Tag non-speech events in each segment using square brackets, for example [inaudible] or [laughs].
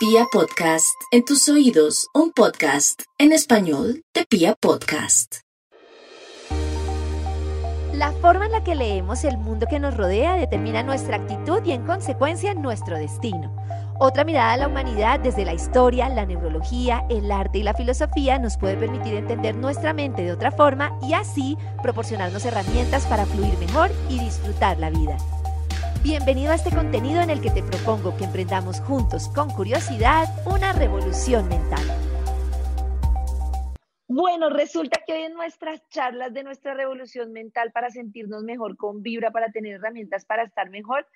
Pia Podcast, en tus oídos, un podcast en español de Pia Podcast. La forma en la que leemos el mundo que nos rodea determina nuestra actitud y en consecuencia nuestro destino. Otra mirada a la humanidad desde la historia, la neurología, el arte y la filosofía nos puede permitir entender nuestra mente de otra forma y así proporcionarnos herramientas para fluir mejor y disfrutar la vida. Bienvenido a este contenido en el que te propongo que emprendamos juntos con curiosidad una revolución mental. Bueno, resulta que hoy en nuestras charlas de nuestra revolución mental para sentirnos mejor con Vibra, para tener herramientas para estar mejor,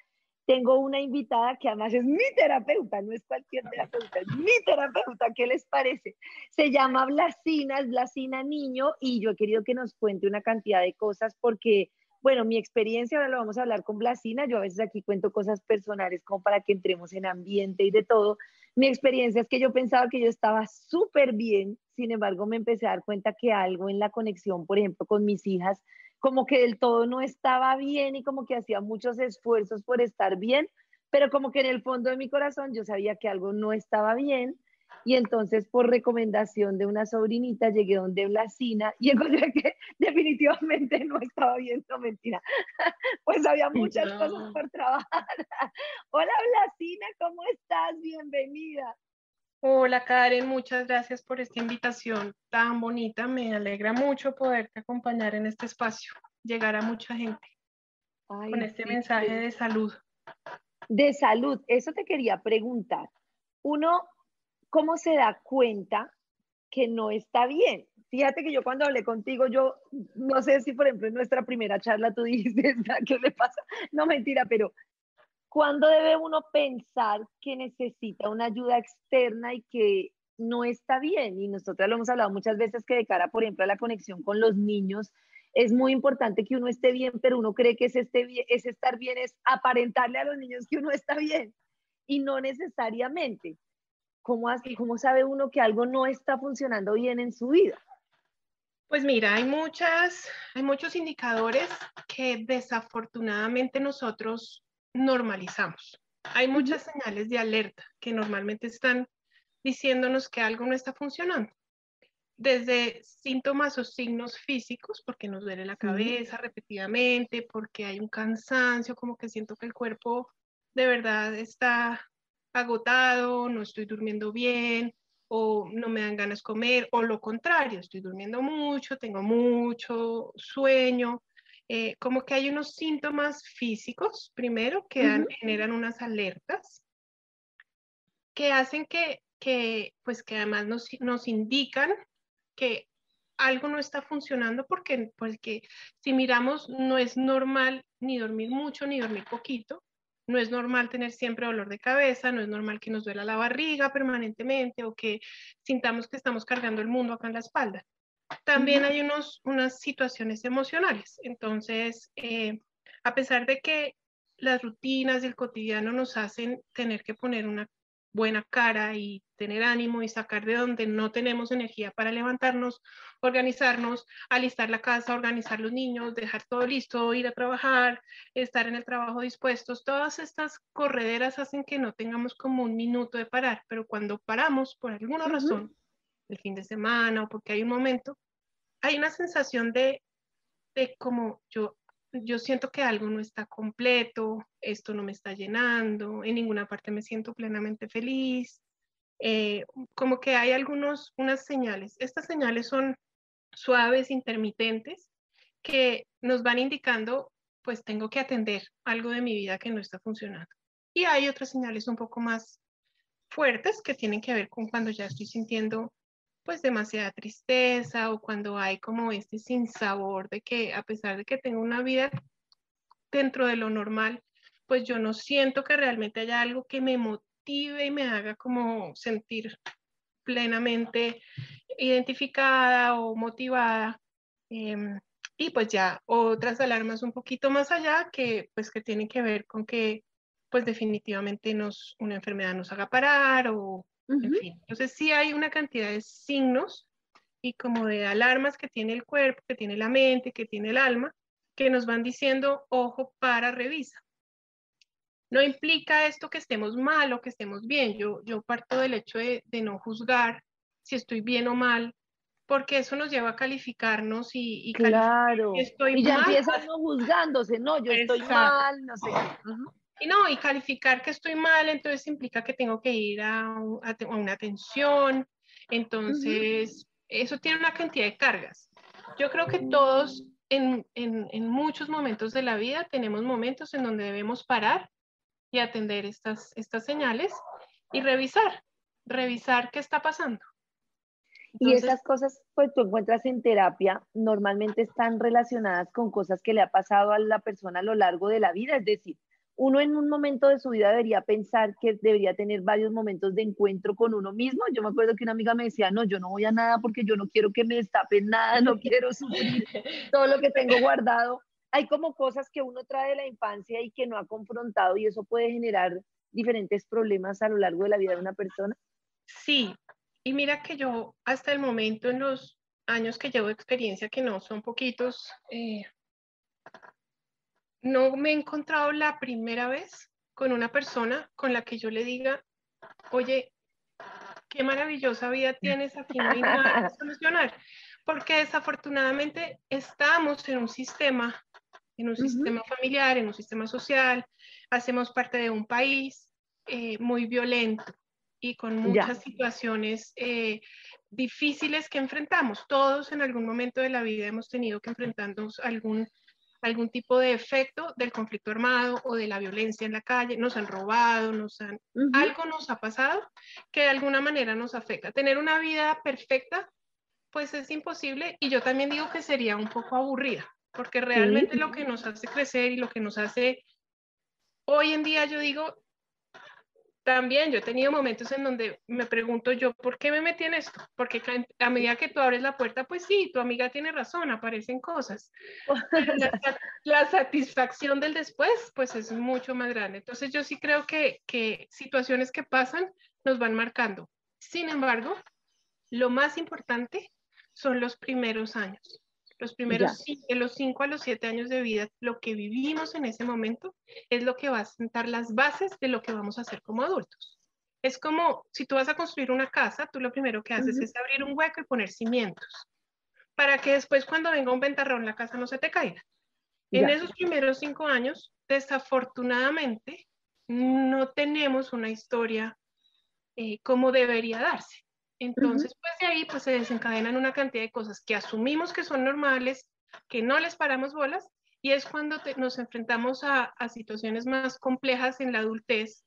tengo una invitada que además es mi terapeuta, no es cualquier terapeuta, es mi terapeuta, ¿qué les parece? Se llama Blasina, es Blasina Niño y yo he querido que nos cuente una cantidad de cosas porque bueno, mi experiencia, ahora lo vamos a hablar con Blasina, yo a veces aquí cuento cosas personales como para que entremos en ambiente y de todo. Mi experiencia es que yo pensaba que yo estaba súper bien, sin embargo me empecé a dar cuenta que algo en la conexión, por ejemplo, con mis hijas, como que del todo no estaba bien y como que hacía muchos esfuerzos por estar bien, pero como que en el fondo de mi corazón yo sabía que algo no estaba bien y entonces por recomendación de una sobrinita llegué donde Blasina y [laughs] encontré que definitivamente no estaba viendo mentira. [laughs] Pues había muchas cosas por trabajar. [laughs] Hola Blasina, ¿cómo estás? Bienvenida. Hola Karen, muchas gracias por esta invitación tan bonita. Me alegra mucho poderte acompañar en este espacio, llegar a mucha gente con este mensaje de salud. De salud, eso te quería preguntar. Uno ¿cómo se da cuenta que no está bien? Fíjate que yo cuando hablé contigo, yo no sé si, por ejemplo, en nuestra primera charla tú [laughs] dijiste, ¿qué le pasa? No, mentira, pero ¿cuándo debe uno pensar que necesita una ayuda externa y que no está bien? Y nosotros lo hemos hablado muchas veces que de cara, por ejemplo, a la conexión con los niños, es muy importante que uno esté bien, pero uno cree que es, este es estar bien, es aparentarle a los niños que uno está bien y no necesariamente. ¿Cómo, ¿Cómo sabe uno que algo no está funcionando bien en su vida? Pues mira, hay, muchas, hay muchos indicadores que desafortunadamente nosotros normalizamos. Hay muchas señales de alerta que normalmente están diciéndonos que algo no está funcionando. Desde síntomas o signos físicos, porque nos duele la cabeza repetidamente, porque hay un cansancio, como que siento que el cuerpo de verdad está agotado, no estoy durmiendo bien o no me dan ganas de comer o lo contrario, estoy durmiendo mucho, tengo mucho sueño. Eh, como que hay unos síntomas físicos, primero, que generan unas alertas que hacen que, que pues que además nos, nos indican que algo no está funcionando porque, porque si miramos no es normal ni dormir mucho ni dormir poquito, no es normal tener siempre dolor de cabeza, no es normal que nos duela la barriga permanentemente o que sintamos que estamos cargando el mundo acá en la espalda. También hay unos, unas situaciones emocionales. Entonces, eh, a pesar de que las rutinas del cotidiano nos hacen tener que poner una buena cara y tener ánimo y sacar de donde no tenemos energía para levantarnos, organizarnos, alistar la casa, organizar los niños, dejar todo listo, ir a trabajar, estar en el trabajo dispuestos. Todas estas correderas hacen que no tengamos como un minuto de parar, pero cuando paramos por alguna razón, el fin de semana o porque hay un momento, hay una sensación de, de como yo yo siento que algo no está completo, esto no me está llenando, en ninguna parte me siento plenamente feliz, eh, como que hay algunos, unas señales. Estas señales son suaves, intermitentes, que nos van indicando, pues tengo que atender algo de mi vida que no está funcionando. Y hay otras señales un poco más fuertes que tienen que ver con cuando ya estoy sintiendo pues demasiada tristeza o cuando hay como este sinsabor de que a pesar de que tengo una vida dentro de lo normal, pues yo no siento que realmente haya algo que me motive y me haga como sentir plenamente identificada o motivada. Em, y pues ya otras alarmas un poquito más allá que pues que tienen que ver con que pues definitivamente nos, una enfermedad nos haga parar o en fin, entonces sí hay una cantidad de signos y como de alarmas que tiene el cuerpo, que tiene la mente, que tiene el alma, que nos van diciendo, ojo, para, revisa. No implica esto que estemos mal o que estemos bien. Yo, yo parto del hecho de, no juzgar si estoy bien o mal, porque eso nos lleva a calificarnos y, claro. estoy y ya empiezan no juzgándose, no, yo estoy mal, no sé. Y no, y calificar que estoy mal, entonces implica que tengo que ir a, una atención, entonces eso tiene una cantidad de cargas. Yo creo que todos en, en, muchos momentos de la vida tenemos momentos en donde debemos parar y atender estas, estas señales y revisar, revisar qué está pasando. y esas cosas, pues tú encuentras en terapia, normalmente están relacionadas con cosas que le ha pasado a la persona a lo largo de la vida, es decir, uno en un momento de su vida debería pensar que debería tener varios momentos de encuentro con uno mismo. Yo me acuerdo que una amiga me decía, no, yo no voy a nada porque yo no quiero que me destapen nada, no quiero sufrir todo lo que tengo guardado. Hay como cosas que uno trae de la infancia y que no ha confrontado y eso puede generar diferentes problemas a lo largo de la vida de una persona. Sí, y mira que yo hasta el momento en los años que llevo de experiencia, que no son poquitos, eh, no me he encontrado la primera vez con una persona con la que yo le diga, oye, qué maravillosa vida tienes, aquí no hay nada que solucionar. Porque desafortunadamente estamos en un sistema, en un sistema familiar, en un sistema social, hacemos parte de un país eh, muy violento y con muchas situaciones eh, difíciles que enfrentamos. Todos en algún momento de la vida hemos tenido que enfrentarnos a algún algún tipo de efecto del conflicto armado o de la violencia en la calle, nos han robado, nos han, algo nos ha pasado que de alguna manera nos afecta. Tener una vida perfecta, pues es imposible y yo también digo que sería un poco aburrida, porque realmente lo que nos hace crecer y lo que nos hace, hoy en día yo digo, también yo he tenido momentos en donde me pregunto yo, ¿por qué me metí en esto? Porque a medida que tú abres la puerta, pues sí, tu amiga tiene razón, aparecen cosas. [laughs] La, satisfacción del después, pues es mucho más grande. Entonces yo sí creo que, que situaciones que pasan nos van marcando. Sin embargo, lo más importante son los primeros años. Los primeros, de los 5 a los 7 años de vida, lo que vivimos en ese momento es lo que va a sentar las bases de lo que vamos a hacer como adultos. Es como si tú vas a construir una casa, tú lo primero que haces es abrir un hueco y poner cimientos, para que después cuando venga un ventarrón la casa no se te caiga. En esos primeros cinco años, desafortunadamente, no tenemos una historia eh, como debería darse. Entonces, pues de ahí pues se desencadenan una cantidad de cosas que asumimos que son normales, que no les paramos bolas, y es cuando nos enfrentamos a, situaciones más complejas en la adultez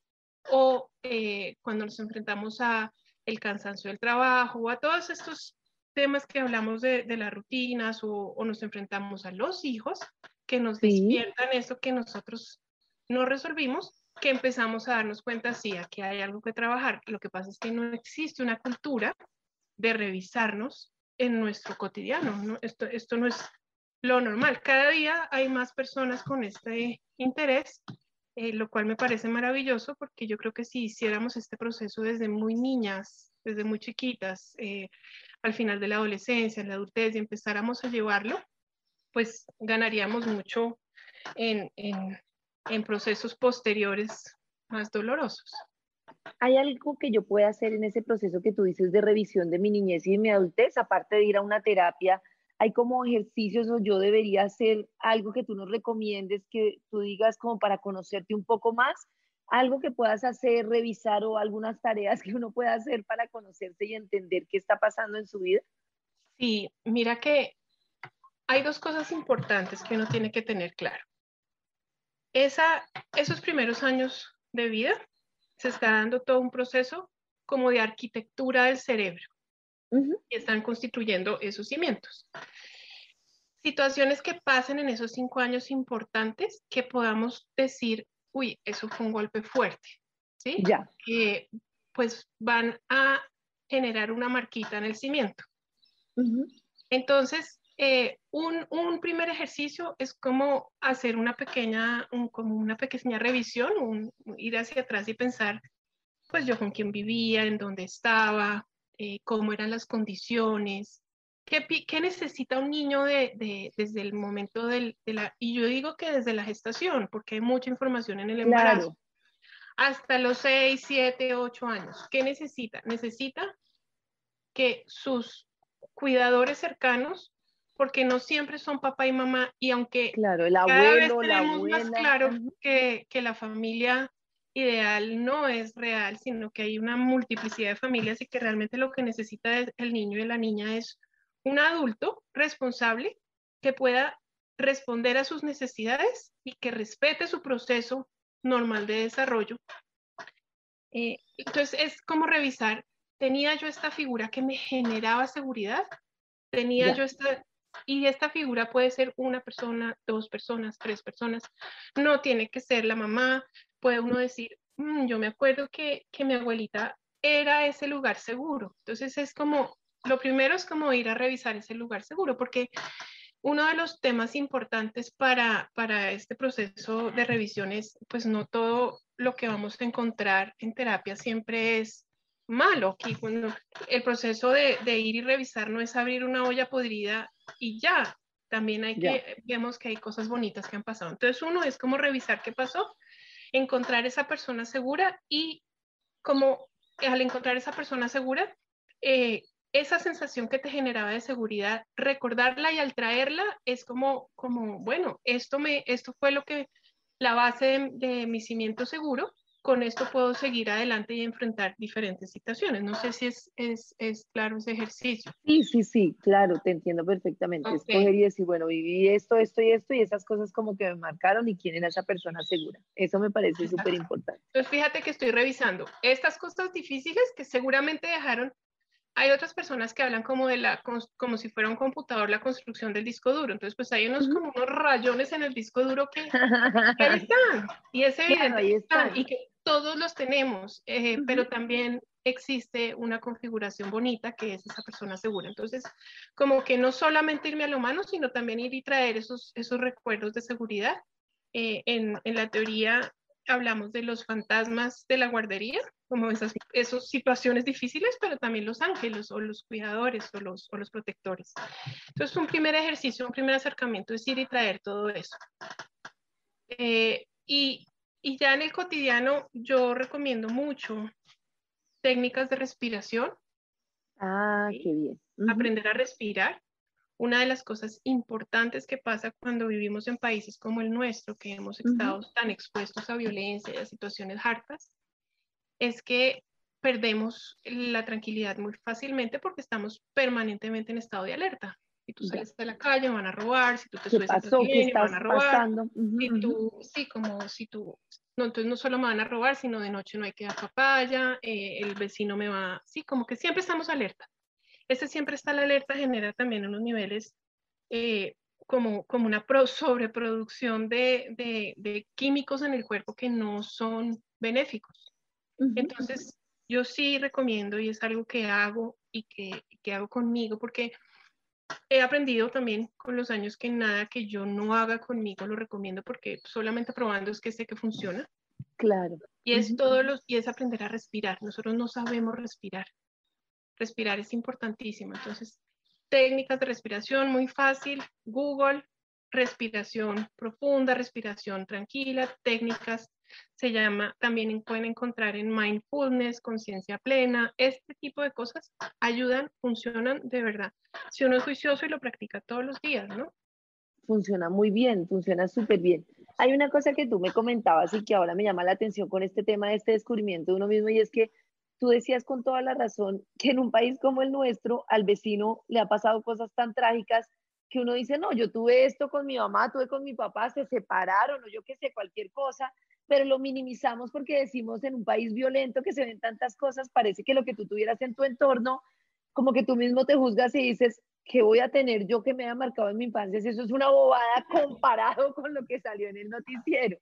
o eh, cuando nos enfrentamos a el cansancio del trabajo o a todos estos temas que hablamos de, las rutinas o, nos enfrentamos a los hijos que nos despiertan eso que nosotros no resolvimos que empezamos a darnos cuenta, sí, aquí hay algo que trabajar. Lo que pasa es que no existe una cultura de revisarnos en nuestro cotidiano. Esto, esto no es lo normal. Cada día hay más personas con este interés, eh, lo cual me parece maravilloso porque yo creo que si hiciéramos este proceso desde muy niñas, desde muy chiquitas, eh, al final de la adolescencia, en la adultez, y empezáramos a llevarlo, pues ganaríamos mucho en, en en procesos posteriores más dolorosos. ¿Hay algo que yo pueda hacer en ese proceso que tú dices de revisión de mi niñez y de mi adultez, aparte de ir a una terapia? ¿Hay como ejercicios o yo debería hacer algo que tú nos recomiendes, que tú digas como para conocerte un poco más? ¿Algo que puedas hacer, revisar o algunas tareas que uno pueda hacer para conocerse y entender qué está pasando en su vida? Sí, mira que hay dos cosas importantes que uno tiene que tener claro esa, esos primeros años de vida se está dando todo un proceso como de arquitectura del cerebro y están constituyendo esos cimientos. Situaciones que pasen en esos cinco años importantes que podamos decir, uy, eso fue un golpe fuerte, ¿sí? Ya. Que pues van a generar una marquita en el cimiento. Entonces, eh, un, un, primer ejercicio es como hacer una pequeña, como una pequeña revisión, un, ir hacia atrás y pensar, pues yo con quién vivía, en dónde estaba, eh, cómo eran las condiciones, qué, qué necesita un niño de, de, desde el momento del, de la, y yo digo que desde la gestación, porque hay mucha información en el embarazo. hasta los 6, 7, 8 años. ¿Qué necesita? Necesita que sus cuidadores cercanos, porque no siempre son papá y mamá, y aunque claro, el abuelo, cada la más claro que, que la familia ideal no es real, sino que hay una multiplicidad de familias y que realmente lo que necesita el niño y la niña es un adulto responsable que pueda responder a sus necesidades y que respete su proceso normal de desarrollo. Eh, entonces es como revisar, ¿tenía yo esta figura que me generaba seguridad? ¿Tenía yo esta... Y esta figura puede ser una persona, dos personas, tres personas. No tiene que ser la mamá. Puede uno decir, mm, yo me acuerdo que, que mi abuelita era ese lugar seguro. Entonces es como, lo primero es como ir a revisar ese lugar seguro, porque uno de los temas importantes para, para este proceso de revisión es, pues no todo lo que vamos a encontrar en terapia siempre es malo. Aquí, cuando el proceso de, de, ir y revisar no es abrir una olla podrida y ya. También hay que, vemos que hay cosas bonitas que han pasado. Entonces, uno es como revisar qué pasó, encontrar esa persona segura y como al encontrar esa persona segura, eh, esa sensación que te generaba de seguridad, recordarla y al traerla es como, como bueno, esto, me, esto fue lo que, la base de, mi cimiento seguro, con esto puedo seguir adelante y enfrentar diferentes situaciones. No sé si es, es, es claro ese ejercicio. Sí, sí, sí, claro, te entiendo perfectamente. Escoger y decir, bueno, viví esto, esto y esto, y esas cosas como que me marcaron y quién era esa persona segura. Eso me parece súper importante. Entonces, fíjate que estoy revisando estas cosas difíciles que seguramente dejaron hay otras personas que hablan como de la, como si fuera un computador la construcción del disco duro. Entonces, pues hay unos como unos rayones en el disco duro que, ahí [laughs] están. Y es evidente están, y que todos los tenemos, eh, pero también existe una configuración bonita que es esa persona segura. Entonces, como que no solamente irme a lo humano, sino también ir y traer esos, esos recuerdos de seguridad. Eh, en, en la teoría hablamos de los fantasmas de la guardería, como esas, esas situaciones difíciles, pero también los ángeles o los cuidadores o los, o los protectores. Entonces, un primer ejercicio, un primer acercamiento es ir y traer todo eso. Eh, y, y ya en el cotidiano yo recomiendo mucho técnicas de respiración. Ah, qué bien. Aprender a respirar una de las cosas importantes que pasa cuando vivimos en países como el nuestro, que hemos estado tan expuestos a violencia y a situaciones hartas, es que perdemos la tranquilidad muy fácilmente porque estamos permanentemente en estado de alerta. Si tú sales de la calle, van a robar, si tú te subes pasó? ¿Qué van a robar. sí, como si tú, no, entonces no solo me van a robar, sino de noche no hay que dar papaya, eh, el vecino me va, sí, como que siempre estamos alerta. Ese siempre está la alerta, genera también unos niveles eh, como, como una sobreproducción de, de, de, químicos en el cuerpo que no son benéficos. Entonces, yo sí recomiendo y es algo que hago y que, que hago conmigo porque he aprendido también con los años que nada que yo no haga conmigo lo recomiendo porque solamente probando es que sé que funciona. Claro. Y es todos los y es aprender a respirar. Nosotros no sabemos respirar respirar es importantísimo. Entonces, técnicas de respiración muy fácil, Google, respiración profunda, respiración tranquila, técnicas se llama, también pueden encontrar en mindfulness, conciencia plena, este tipo de cosas ayudan, funcionan de verdad. Si uno es juicioso y lo practica todos los días, ¿no? Funciona muy bien, funciona súper bien. Hay una cosa que tú me comentabas y que ahora me llama la atención con este tema de este descubrimiento de uno mismo y es que tú decías con toda la razón que en un país como el nuestro al vecino le ha pasado cosas tan trágicas que uno dice, no, yo tuve esto con mi mamá, tuve con mi papá, se separaron o yo qué sé, cualquier cosa, pero lo minimizamos porque decimos en un país violento que se ven tantas cosas, parece que lo que tú tuvieras en tu entorno, como que tú mismo te juzgas y dices, ¿qué voy a tener yo que me haya marcado en mi infancia? Eso es una bobada [laughs] comparado con lo que salió en el noticiero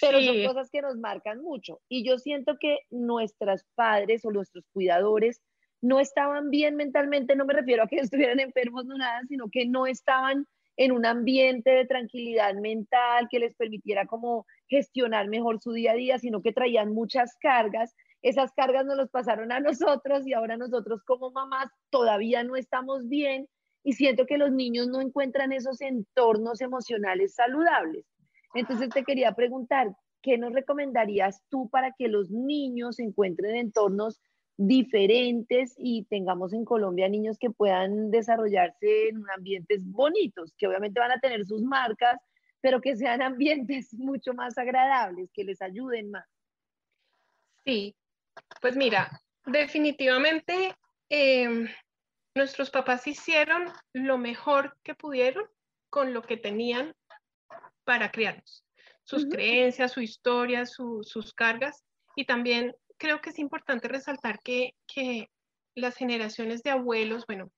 pero son cosas que nos marcan mucho. Y yo siento que nuestros padres o nuestros cuidadores no estaban bien mentalmente, no me refiero a que [laughs] estuvieran enfermos no nada, sino que no estaban en un ambiente de tranquilidad mental que les permitiera como gestionar mejor su día a día, sino que traían muchas cargas. Esas cargas nos las pasaron a [laughs] nosotros y ahora nosotros como mamás todavía no estamos bien y siento que los niños no encuentran esos entornos emocionales saludables. Entonces te quería preguntar, ¿qué nos recomendarías tú para que los niños encuentren entornos diferentes y tengamos en Colombia niños que puedan desarrollarse en ambientes bonitos, que obviamente van a tener sus marcas, pero que sean [laughs] ambientes mucho más agradables, que les ayuden más. Sí, pues mira, definitivamente em, nuestros papás hicieron lo mejor que pudieron con lo que tenían para criarnos, sus creencias, su historia, sus cargas y también creo que es importante resaltar que, que las generaciones de abuelos, bueno,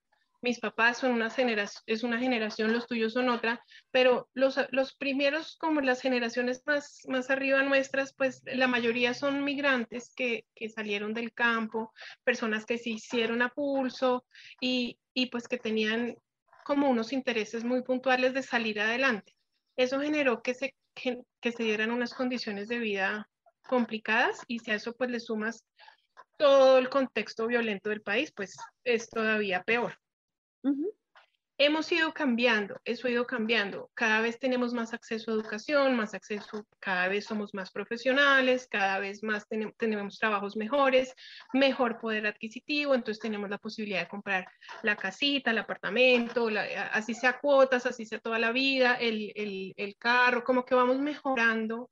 mis papás son una generación, es una generación, los tuyos son otra, pero los, los primeros, como las generaciones más, más arriba nuestras, pues la mayoría son migrantes que, que salieron del campo, personas que se hicieron a pulso y, y pues que tenían como unos intereses muy puntuales de salir adelante. Eso generó que se, que, se dieran unas condiciones de vida complicadas y si a eso pues le sumas todo el contexto violento del país, pues es todavía peor. Hemos ido cambiando, eso ha ido cambiando. Cada vez tenemos más acceso a educación, más acceso, cada vez somos más profesionales, cada vez más tenemos trabajos mejores, mejor poder adquisitivo, entonces tenemos la posibilidad de comprar la casita, el apartamento, así sea cuotas, así sea toda la vida, el, el, el carro, como que vamos mejorando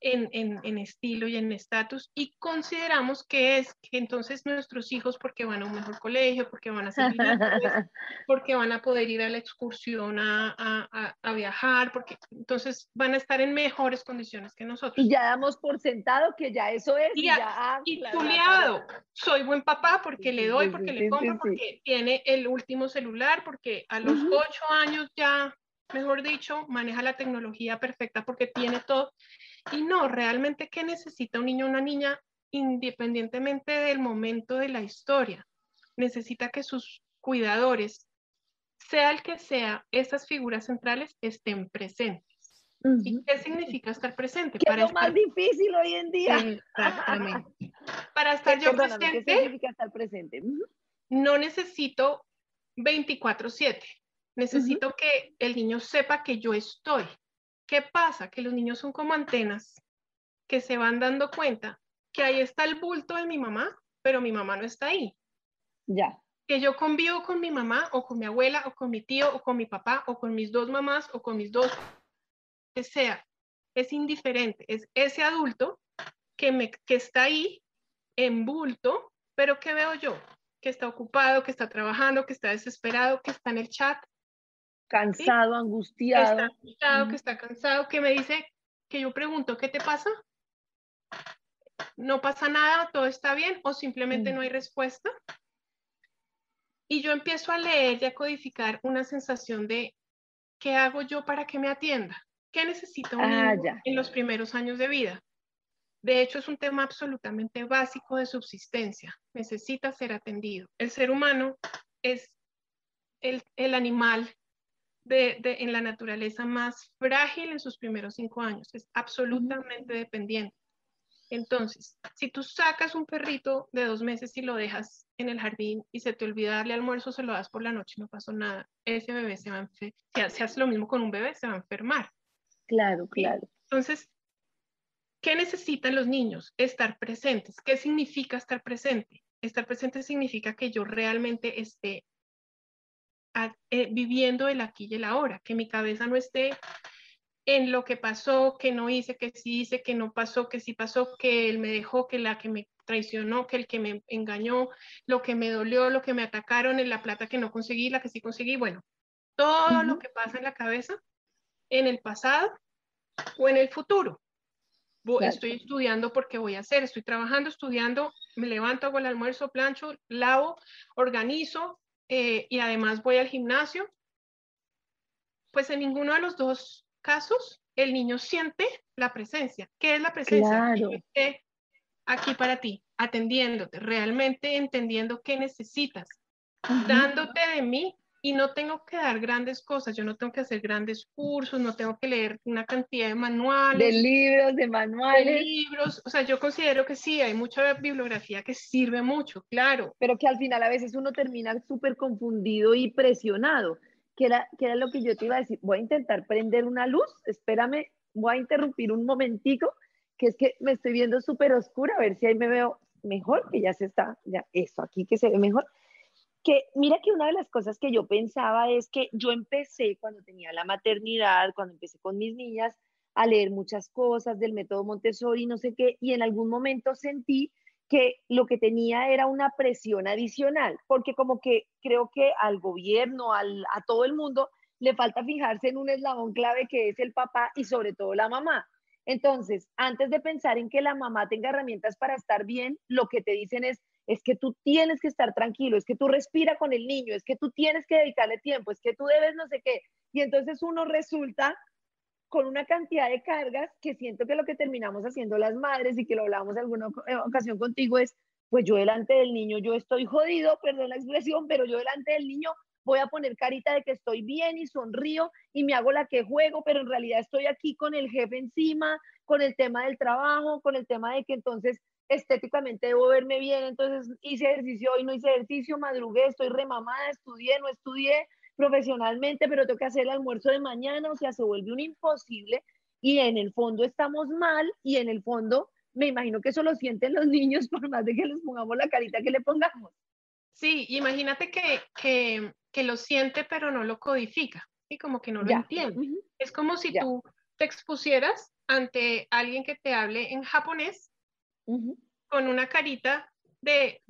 en, estilo y en estatus y consideramos que es que entonces nuestros hijos, porque van a un mejor colegio, porque van a ser [laughs] porque van a poder ir a la excursión a, viajar, porque entonces van a estar en mejores condiciones que nosotros. Y ya damos por sentado que ya eso es. Y, ya, ah, soy buen papá porque le doy, porque le compro, porque tiene el último celular, porque a los ocho años ya mejor dicho, maneja la tecnología perfecta porque tiene todo. Y no, realmente, ¿qué necesita un niño o una niña independientemente del momento de la historia? Necesita que sus cuidadores, sea el que sea, esas figuras centrales estén presentes. ¿Y qué significa estar presente? ¿Qué es lo más difícil hoy en día? Exactamente. [laughs] Para estar yo presente, ¿qué significa estar presente? No necesito 24/7. Necesito que el niño sepa que yo estoy. ¿Qué pasa? Que los niños son como antenas que se van dando cuenta que ahí está el bulto de mi mamá, pero mi mamá no está ahí. Ya. Que yo convivo con mi mamá o con mi abuela o con mi tío o con mi papá o con mis dos mamás o con mis dos, que sea. Es indiferente. Es ese adulto que, me, que está ahí en bulto, pero ¿qué veo yo? Que está ocupado, que está trabajando, que está desesperado, que está en el chat, Cansado, angustiado. Que está angustiado, que está cansado, que me dice, que yo pregunto, ¿qué te pasa? No pasa nada, todo está bien o simplemente no hay respuesta. Y yo empiezo a leer y a codificar una sensación de, ¿qué hago yo para que me atienda? ¿Qué necesita un ah, niño en los primeros años de vida? De hecho, es un tema absolutamente básico de subsistencia. Necesita ser atendido. El ser humano es el, el animal en la naturaleza más frágil en sus primeros cinco años. Es absolutamente dependiente. Entonces, si tú sacas un perrito de dos meses y lo dejas en el jardín y se te olvida darle almuerzo, se lo das por la noche, no pasó nada. Ese bebé se va a enfermar. Si hace lo mismo con un bebé, se va a enfermar. Claro, claro. Entonces, ¿qué necesitan los niños? Estar presentes. ¿Qué significa estar presente? Estar presente significa que yo realmente esté eh, viviendo el aquí y el ahora, que mi cabeza no esté en lo que pasó, que no hice, que sí hice, que no pasó, que sí pasó, que él me dejó, que la que me traicionó, que el que me engañó, lo que me dolió, lo que me atacaron, en la plata que no conseguí, la que sí conseguí, bueno, todo lo que pasa en la cabeza, en el pasado o en el futuro. Estoy estudiando porque voy a hacer, estoy trabajando, estudiando, me levanto, hago el almuerzo, plancho, lavo, organizo, eh, y además voy al gimnasio, pues en ninguno de los dos casos el niño siente la presencia. ¿Qué es la presencia? Aquí para ti, atendiéndote, realmente entendiendo qué necesitas, dándote de mí y no tengo que dar grandes cosas, yo no tengo que hacer grandes cursos, no tengo que leer una cantidad de manuales. De libros, de manuales. De libros, o sea, yo considero que sí, hay mucha bibliografía que sirve mucho, claro. Pero que al final a veces uno termina súper confundido y presionado, que era, que era lo que yo te iba a decir, voy a intentar prender una luz, espérame, voy a interrumpir un momentico que es que me estoy viendo súper oscura, a ver si ahí me veo mejor, que ya se está, ya eso aquí que se ve mejor. Que mira que una de las cosas que yo pensaba es que yo empecé cuando tenía la maternidad, cuando empecé con mis niñas, a leer muchas cosas del método Montessori, no sé qué, y en algún momento sentí que lo que tenía era una presión adicional, porque como que creo que al gobierno, al, a todo el mundo, le falta fijarse en un eslabón clave que es el papá y sobre todo la mamá. Entonces, antes de pensar en que la mamá tenga herramientas para estar bien, lo que te dicen es, es que tú tienes que estar tranquilo, es que tú respira con el niño, es que tú tienes que dedicarle tiempo, es que tú debes no sé qué. Y entonces uno resulta con una cantidad de cargas que siento que lo que terminamos haciendo las madres y que lo hablamos alguna eh, ocasión contigo es, pues yo delante del niño, yo estoy jodido, perdón la expresión, pero yo delante del niño voy a poner carita de que estoy bien y sonrío y me hago la que juego, pero en realidad estoy aquí con el jefe encima, con el tema del trabajo, con el tema de que entonces estéticamente debo verme bien, entonces hice ejercicio hoy, no hice ejercicio, madrugué, estoy remamada, estudié, no estudié profesionalmente, pero tengo que hacer el almuerzo de mañana, o sea, se vuelve un imposible y en el fondo estamos mal y en el fondo me imagino que eso lo sienten los [laughs] niños por más de que les pongamos la carita que le pongamos. Sí, imagínate que, que, que lo siente pero no lo codifica, y como que no lo entiende. Es como si tú te expusieras ante alguien que te hable en japonés con una carita de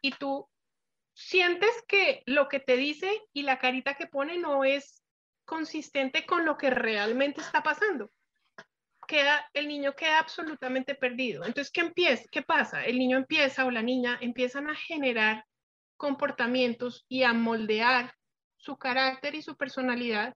y tú sientes que lo que te dice y la carita que pone no es consistente con lo que realmente está pasando queda, el niño queda absolutamente perdido. Entonces, ¿qué empieza? ¿Qué pasa? El niño empieza o la niña empiezan a generar comportamientos y a moldear su carácter y su personalidad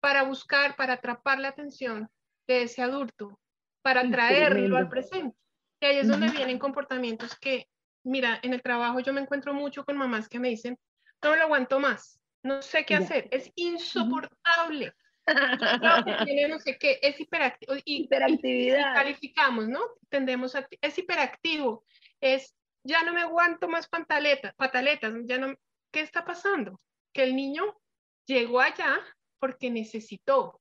para buscar, para atrapar la atención de ese adulto, para traerlo al presente. Y ahí es donde vienen comportamientos que, mira, en el trabajo yo me encuentro mucho con mamás que me dicen, no lo aguanto más, no sé qué hacer, es insoportable [laughs] no, sé qué, es hiperactivo. Y, Hiperactividad. calificamos, ¿no? Tendemos a, es hiperactivo, es, ya no me aguanto más pantaletas, pataletas, ya no, ¿qué está pasando? Que el niño llegó allá porque necesitó,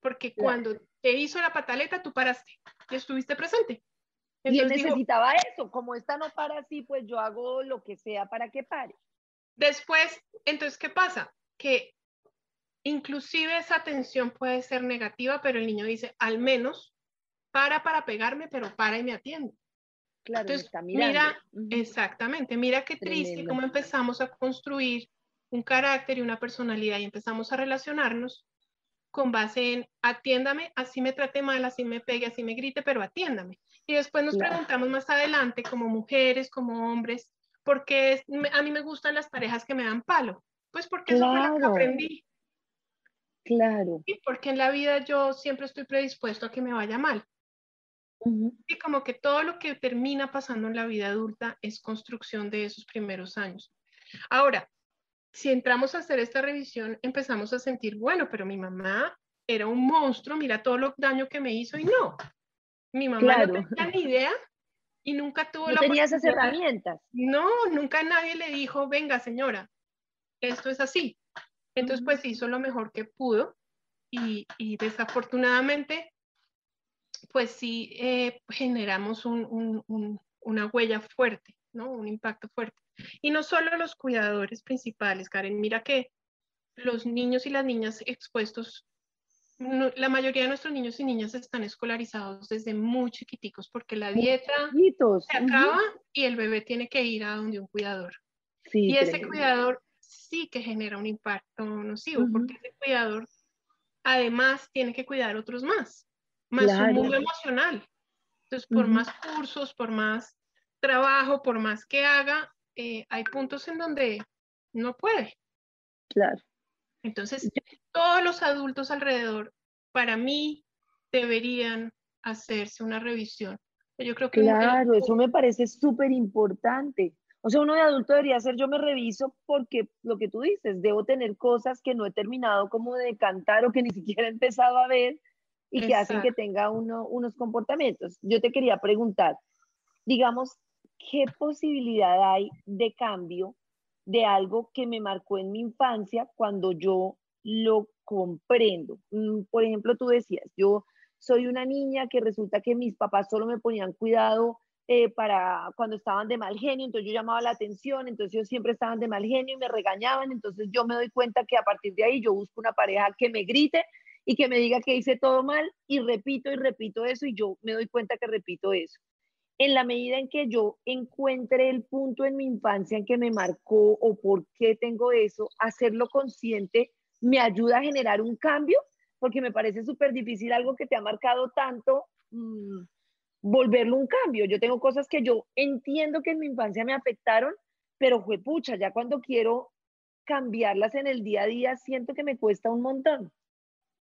porque cuando te hizo la pataleta, tú paraste y estuviste presente. y él necesitaba eso, como esta no para así, pues yo hago lo que sea para que pare. Después, entonces, ¿qué pasa? Que Inclusive esa tensión puede ser negativa, pero el niño dice, al menos para para pegarme, pero para y me atiende. Claro, Entonces, está mira, exactamente, mira qué triste cómo empezamos a construir un carácter y una personalidad y empezamos a relacionarnos con base en atiéndame, así me trate mal, así me pegue, así me grite, pero atiéndame. Y después nos preguntamos más adelante, como mujeres, como hombres, ¿por qué a mí me gustan las parejas que me dan palo? Pues porque eso fue lo que aprendí. Claro. Y porque en la vida yo siempre estoy predispuesto a que me vaya mal. Y como que todo lo que termina pasando en la vida adulta es construcción de esos primeros años. Ahora, si entramos a hacer esta revisión, empezamos a sentir, bueno, pero mi mamá era un monstruo, mira todo lo daño que me hizo y no. Mi mamá no tenía ni idea y nunca tuvo no la tenía esas herramientas. No, nunca nadie le dijo, venga señora, esto es así. Entonces, pues hizo lo mejor que pudo y, desafortunadamente, pues sí eh, generamos una huella fuerte, ¿no? Un impacto fuerte. Y no solo los cuidadores principales, Karen, mira que los niños y las niñas expuestos, la mayoría de nuestros niños y niñas están escolarizados desde muy chiquiticos porque la dieta se acaba y el bebé tiene que ir a donde un cuidador. y ese cuidador sí que genera un impacto nocivo, porque ese cuidador además tiene que cuidar otros más, más su mundo emocional. Entonces, por más cursos, por más trabajo, por más que haga, eh, hay puntos en donde no puede. Claro. Entonces, todos los adultos alrededor, para mí, deberían hacerse una revisión. Yo creo que claro, eso me parece súper importante. O sea, uno de adulto debería ser, yo me reviso porque lo que tú dices, debo tener cosas que no he terminado como de cantar o que ni siquiera he empezado a ver y que hacen que tenga uno, unos comportamientos. Yo te quería preguntar, digamos, ¿qué posibilidad hay de cambio de algo que me marcó en mi infancia cuando yo lo comprendo? Mm, por ejemplo, tú decías, yo soy una niña que resulta que mis papás solo me ponían cuidado eh, para cuando estaban de mal genio, entonces yo llamaba la atención, entonces ellos siempre estaban de mal genio y me regañaban, entonces yo me doy cuenta que a partir de ahí yo busco una pareja que me grite y que me diga que hice todo mal y repito y repito eso y yo me doy cuenta que repito eso. En la medida en que yo encuentre el punto en mi infancia en que me marcó o por qué tengo eso, hacerlo consciente me ayuda a generar un cambio, porque me parece súper difícil algo que te ha marcado tanto, mm, volverlo un cambio. Yo tengo cosas que yo entiendo que en mi infancia me afectaron, pero fue pucha, ya cuando quiero cambiarlas en el día a día, siento que me cuesta un montón.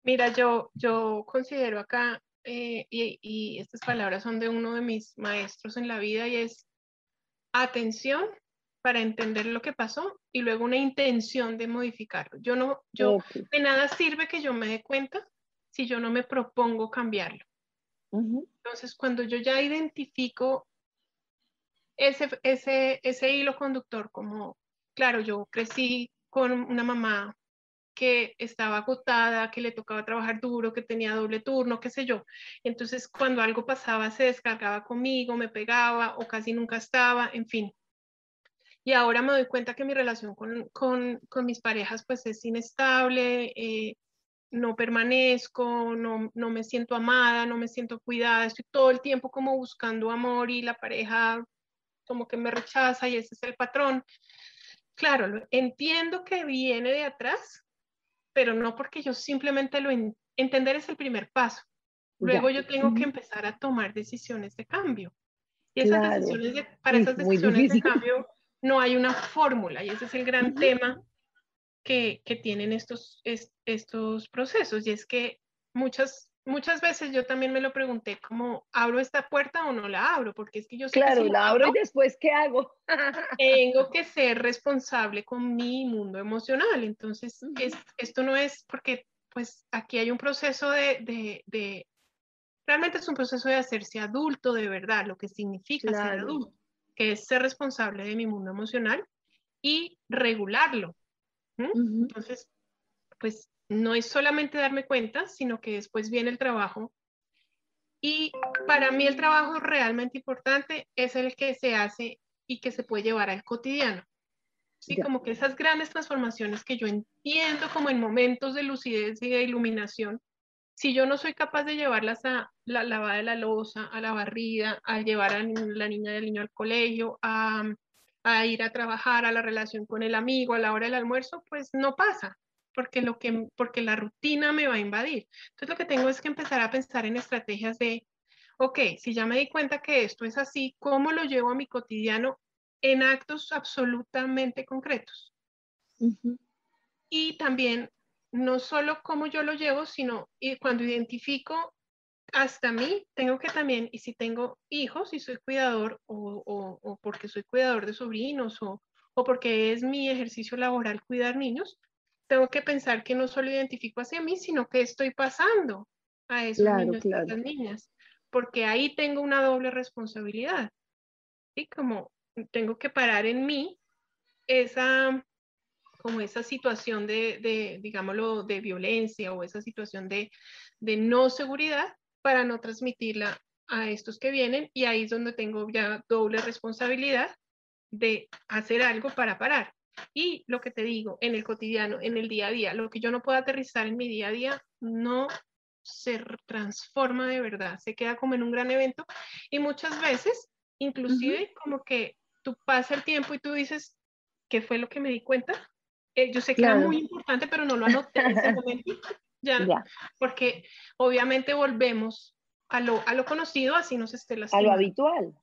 Mira, yo, yo considero acá, eh, y, y estas palabras son de uno de mis maestros en la vida, y es atención para entender lo que pasó y luego una intención de modificarlo. Yo no, yo, de nada sirve que yo me dé cuenta si yo no me propongo cambiarlo. Entonces, cuando yo ya identifico ese, ese, ese hilo conductor, como, claro, yo crecí con una mamá que estaba agotada, que le tocaba trabajar duro, que tenía doble turno, qué sé yo. Entonces, cuando algo pasaba, se descargaba conmigo, me pegaba o casi nunca estaba, en fin. Y ahora me doy cuenta que mi relación con, con, con mis parejas pues es inestable, eh, no permanezco, no, no, me siento amada, no me siento cuidada, estoy todo el tiempo como buscando amor y la pareja como que me rechaza y ese es el patrón. Claro, entiendo que viene de atrás, pero no porque yo simplemente lo entender es el primer paso. Luego yo tengo que empezar a tomar decisiones de cambio. Y esas decisiones de, para esas decisiones de cambio no hay una fórmula y ese es el gran tema que, que tienen estos, estos procesos. Y es que muchas, muchas veces yo también me lo pregunté como, ¿abro esta puerta o no la abro? Porque es que yo sé Claro, la abro, y después, ¿qué hago? [laughs] tengo que ser responsable con mi mundo emocional. Entonces, es, esto no es porque, pues, aquí hay un proceso de, de, de, realmente es un proceso de hacerse adulto de verdad, lo que significa ser adulto, que es ser responsable de mi mundo emocional y regularlo. Entonces, pues no es solamente darme cuenta, sino que después viene el trabajo. Y para mí el trabajo realmente importante es el que se hace y que se puede llevar al cotidiano. Sí, como que esas grandes transformaciones que yo entiendo como en momentos de lucidez y de iluminación, si yo no soy capaz de llevarlas a la lavada de la losa, a la barrida, a llevar a la niña del niño al colegio, a a ir a trabajar, a la relación con el amigo, a la hora del almuerzo, pues no pasa, porque, lo que, porque la rutina me va a invadir. Entonces lo que tengo es que empezar a pensar en estrategias de, ok, si ya me di cuenta que esto es así, ¿cómo lo llevo a mi cotidiano en actos absolutamente concretos? Y también, no solo cómo yo lo llevo, sino cuando identifico hasta mí tengo que también, y si tengo hijos y soy cuidador, o, o, porque soy cuidador de sobrinos, o, o, porque es mi ejercicio laboral cuidar niños, tengo que pensar que no solo identifico hacia mí, sino que estoy pasando a esos niños y a esas niñas, porque ahí tengo una doble responsabilidad. Y como tengo que parar en mí esa como esa situación de, de, digámoslo, de violencia o esa situación de, de no seguridad para no transmitirla a estos que vienen y ahí es donde tengo ya doble responsabilidad de hacer algo para parar. Y lo que te digo, en el cotidiano, en el día a día, lo que yo no puedo aterrizar en mi día a día no se transforma de verdad, se queda como en un gran evento. Y muchas veces, inclusive como que tú pasa el tiempo y tú dices, ¿qué fue lo que me di cuenta? Eh, yo sé que era muy importante, pero no lo anoté en ese [laughs] momento ya, porque obviamente volvemos a lo, a lo conocido, así nos esté A lo habitual.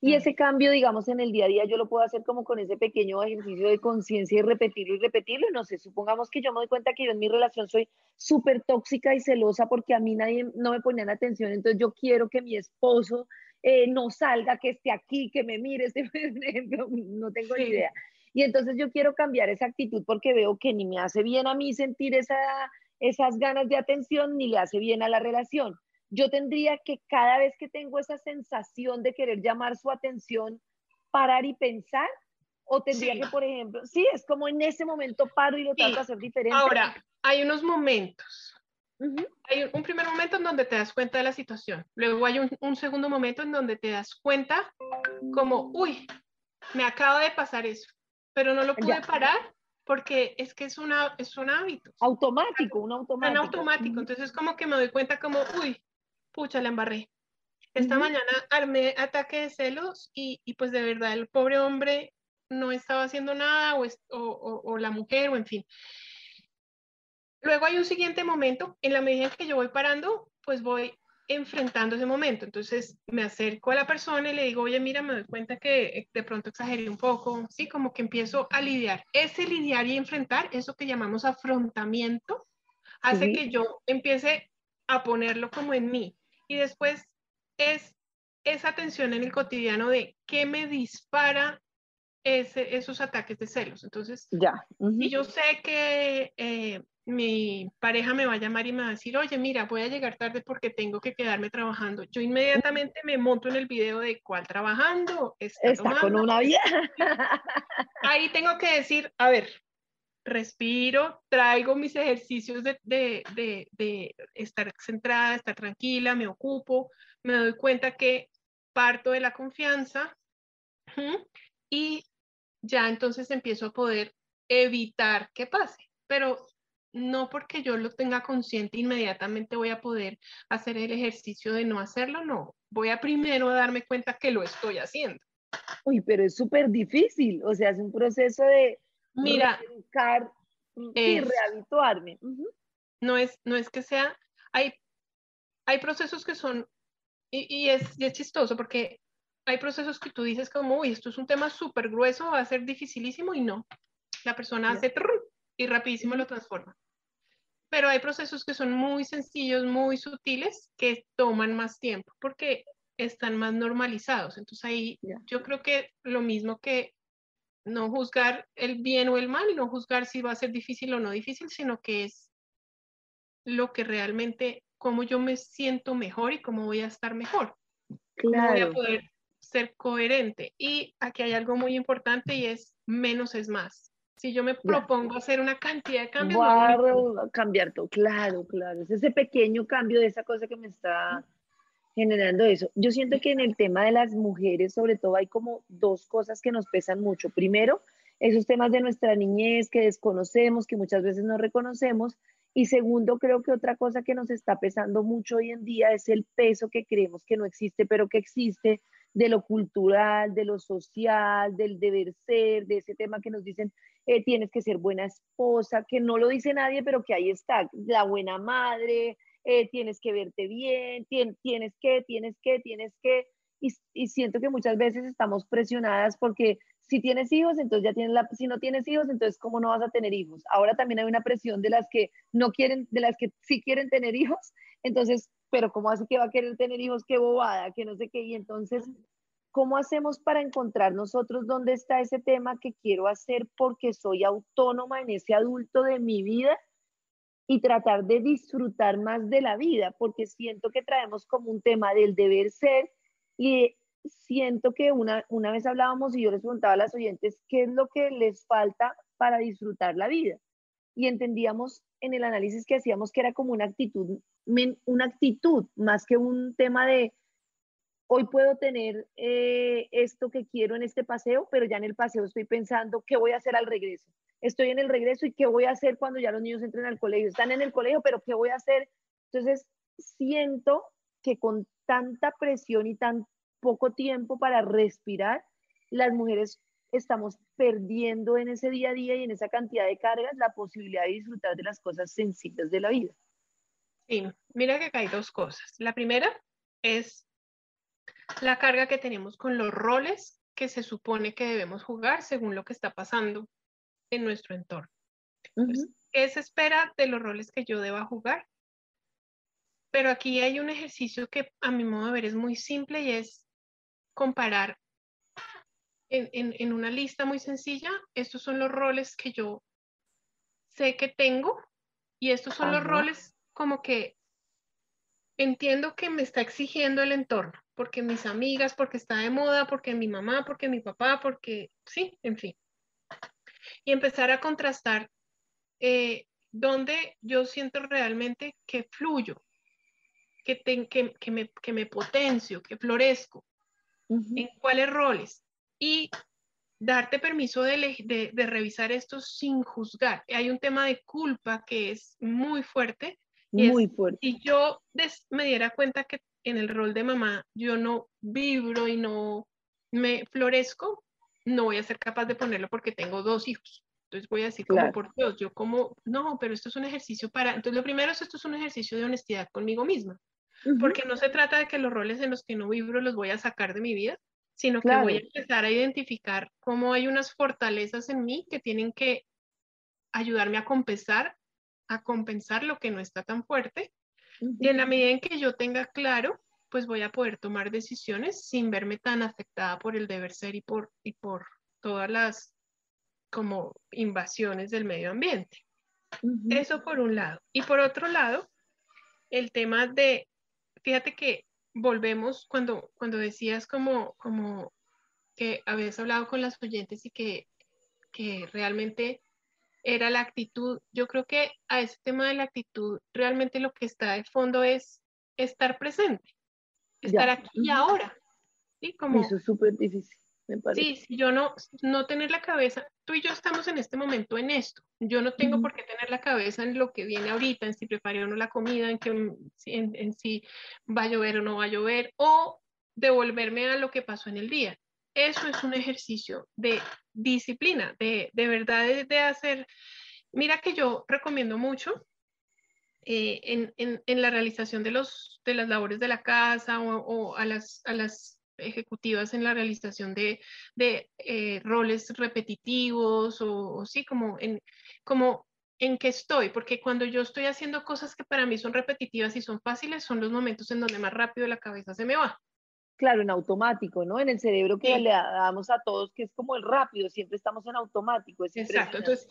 Y ese cambio, digamos, en el día a día, yo lo puedo hacer como con ese pequeño ejercicio de conciencia y repetirlo y repetirlo. No sé, supongamos que yo me doy cuenta que yo en mi relación soy súper tóxica y celosa porque a mí nadie no me ponían atención, entonces yo quiero que mi esposo eh, no salga, que esté aquí, que me mire, [laughs] este ejemplo, no tengo ni idea. Y entonces yo quiero cambiar esa actitud porque veo que ni me hace bien a mí sentir esa esas ganas de atención ni le hace bien a la relación. Yo tendría que cada vez que tengo esa sensación de querer llamar su atención, parar y pensar, o tendría que, por ejemplo, sí, es como en ese momento paro y lo trato de hacer diferente. Ahora, hay unos momentos. Hay un primer momento en donde te das cuenta de la situación, luego hay un, segundo momento en donde te das cuenta como, uy, me acaba de pasar eso, pero no lo pude parar porque es que es, una, es un hábito. Automático, un automático. Un automático, entonces como que me doy cuenta como, uy, pucha, la embarré. Esta mañana armé ataque de celos y, y, pues de verdad el pobre hombre no estaba haciendo nada o, o, o, la mujer o en fin. Luego hay un siguiente momento, en la medida en que yo voy parando, pues voy enfrentando ese momento. Entonces me acerco a la persona y le digo, oye, mira, me doy cuenta que eh, de pronto exageré un poco, ¿sí? Como que empiezo a lidiar. Ese lidiar y enfrentar, eso que llamamos afrontamiento, hace que yo empiece a ponerlo como en mí. Y después es esa tensión en el cotidiano de qué me dispara ese, esos ataques de celos. Entonces, ya. Y yo sé que eh, mi pareja me va a llamar y me va a decir, oye, mira, voy a llegar tarde porque tengo que quedarme trabajando. Yo inmediatamente me monto en el video de cuál trabajando. Está, con una vieja. Ahí tengo que decir, a ver, respiro, traigo mis ejercicios de, de, de, estar centrada, estar tranquila, me ocupo, me doy cuenta que parto de la confianza y ya entonces empiezo a poder evitar que pase. Pero no porque yo lo tenga consciente, inmediatamente voy a poder hacer el ejercicio de no hacerlo, no. Voy a primero darme cuenta que lo estoy haciendo. Uy, pero es súper difícil, o sea, es un proceso de Mira, educar y rehabituarme. No es, no es que sea, hay, hay procesos que son, y, es, y es chistoso porque hay procesos que tú dices como, uy, esto es un tema súper grueso, va a ser dificilísimo y no. La persona hace y rapidísimo lo transforma. Pero hay procesos que son muy sencillos, muy sutiles, que toman más tiempo porque están más normalizados. Entonces ahí yo creo que lo mismo que no juzgar el bien o el mal, no juzgar si va a ser difícil o no difícil, sino que es lo que realmente, cómo yo me siento mejor y cómo voy a estar mejor. Claro. voy a poder ser coherente. Y aquí hay algo muy importante y es menos es más. Si yo me propongo hacer una cantidad de cambios, no cambiar todo, claro, claro. Es ese pequeño cambio de esa cosa que me está generando eso. Yo siento que en el tema de las mujeres, sobre todo, hay como dos cosas que nos pesan mucho. Primero, esos temas de nuestra niñez que desconocemos, que muchas veces no reconocemos. Y segundo, creo que otra cosa que nos está pesando mucho hoy en día es el peso que creemos que no existe, pero que existe de lo cultural, de lo social, del deber ser, de ese tema que nos dicen, eh, tienes que ser buena esposa, que no lo dice nadie, pero que ahí está, la buena madre, eh, tienes que verte bien, tienes que, tienes que, tienes que, y, y, siento que muchas veces estamos presionadas porque si tienes hijos, entonces ya tienes la, si no tienes hijos, entonces cómo no vas a tener hijos. Ahora también hay una presión de las que no quieren, de las que sí quieren tener hijos, entonces, pero cómo hace que va a querer tener hijos, qué bobada, que no sé qué, y entonces ¿Cómo hacemos para encontrar nosotros dónde está ese tema que quiero hacer porque soy autónoma en ese adulto de mi vida y tratar de disfrutar más de la vida? Porque siento que traemos como un tema del deber ser y siento que una, una vez hablábamos y yo les preguntaba a las oyentes qué es lo que les falta para disfrutar la vida. Y entendíamos en el análisis que hacíamos que era como una actitud, una actitud más que un tema de hoy puedo tener eh, esto que quiero en este paseo, pero ya en el paseo estoy pensando qué voy a hacer al regreso. Estoy en el regreso y qué voy a hacer cuando ya los niños entren al colegio. Están en el colegio, pero qué voy a hacer. Entonces, siento que con tanta presión y tan poco tiempo para respirar, las mujeres estamos perdiendo en ese día a día y en esa cantidad de cargas la posibilidad de disfrutar de las cosas sencillas de la vida. Sí, mira que acá hay dos cosas. La primera es la carga que tenemos con los roles que se supone que debemos jugar según lo que está pasando en nuestro entorno. ¿Qué se espera de los roles que yo deba jugar? Pero aquí hay un ejercicio que a mi modo de ver es muy simple y es comparar en, una lista muy sencilla, estos son los roles que yo sé que tengo y estos son los roles como que entiendo que me está exigiendo el entorno porque mis amigas, porque está de moda, porque mi mamá, porque mi papá, porque sí, en fin. Y empezar a contrastar eh, donde yo siento realmente que fluyo, que, que, me, que me potencio, que florezco, en cuáles roles. Y darte permiso de, de, revisar esto sin juzgar. Hay un tema de culpa que es muy fuerte. Muy fuerte. Y yo me diera cuenta que en el rol de mamá yo no vibro y no me florezco, no voy a ser capaz de ponerlo porque tengo dos hijos. Entonces voy a decir, como por Dios, yo como, no, pero esto es un ejercicio para, entonces lo primero es, esto es un ejercicio de honestidad conmigo misma, porque no se trata de que los roles en los que no vibro los voy a sacar de mi vida, sino que voy a empezar a identificar cómo hay unas fortalezas en mí que tienen que ayudarme a compensar, a compensar lo que no está tan fuerte. Y en la medida en que yo tenga claro, pues voy a poder tomar decisiones sin verme tan afectada por el deber ser y por, y por todas las como invasiones del medio ambiente. Eso por un lado. Y por otro lado, el tema de, fíjate que volvemos cuando, cuando decías como, como que habías hablado con las oyentes y que, que realmente era la actitud. Yo creo que a ese tema de la actitud, realmente lo que está de fondo es estar presente, estar aquí y ahora. ¿sí? Como, Eso es súper difícil. Sí, si yo no, no tener la cabeza, tú y yo estamos en este momento en esto. Yo no tengo por qué tener la cabeza en lo que viene ahorita, en si preparé o no la comida, en, que, en, si va a llover o no va a llover, o devolverme a lo que pasó en el día. Eso es un ejercicio de disciplina, de, de verdad de, hacer. Mira que yo recomiendo mucho eh, en, en, la realización de, los, de las labores de la casa o, o a, las, a las ejecutivas en la realización de, de eh, roles repetitivos o, sí, como en, como en qué estoy, porque cuando yo estoy haciendo cosas que para mí son repetitivas y son fáciles, son los momentos en donde más rápido la cabeza se me va. Claro, en automático, ¿no? En el cerebro que le damos a todos, que es como el rápido, siempre estamos en automático. Exacto, entonces,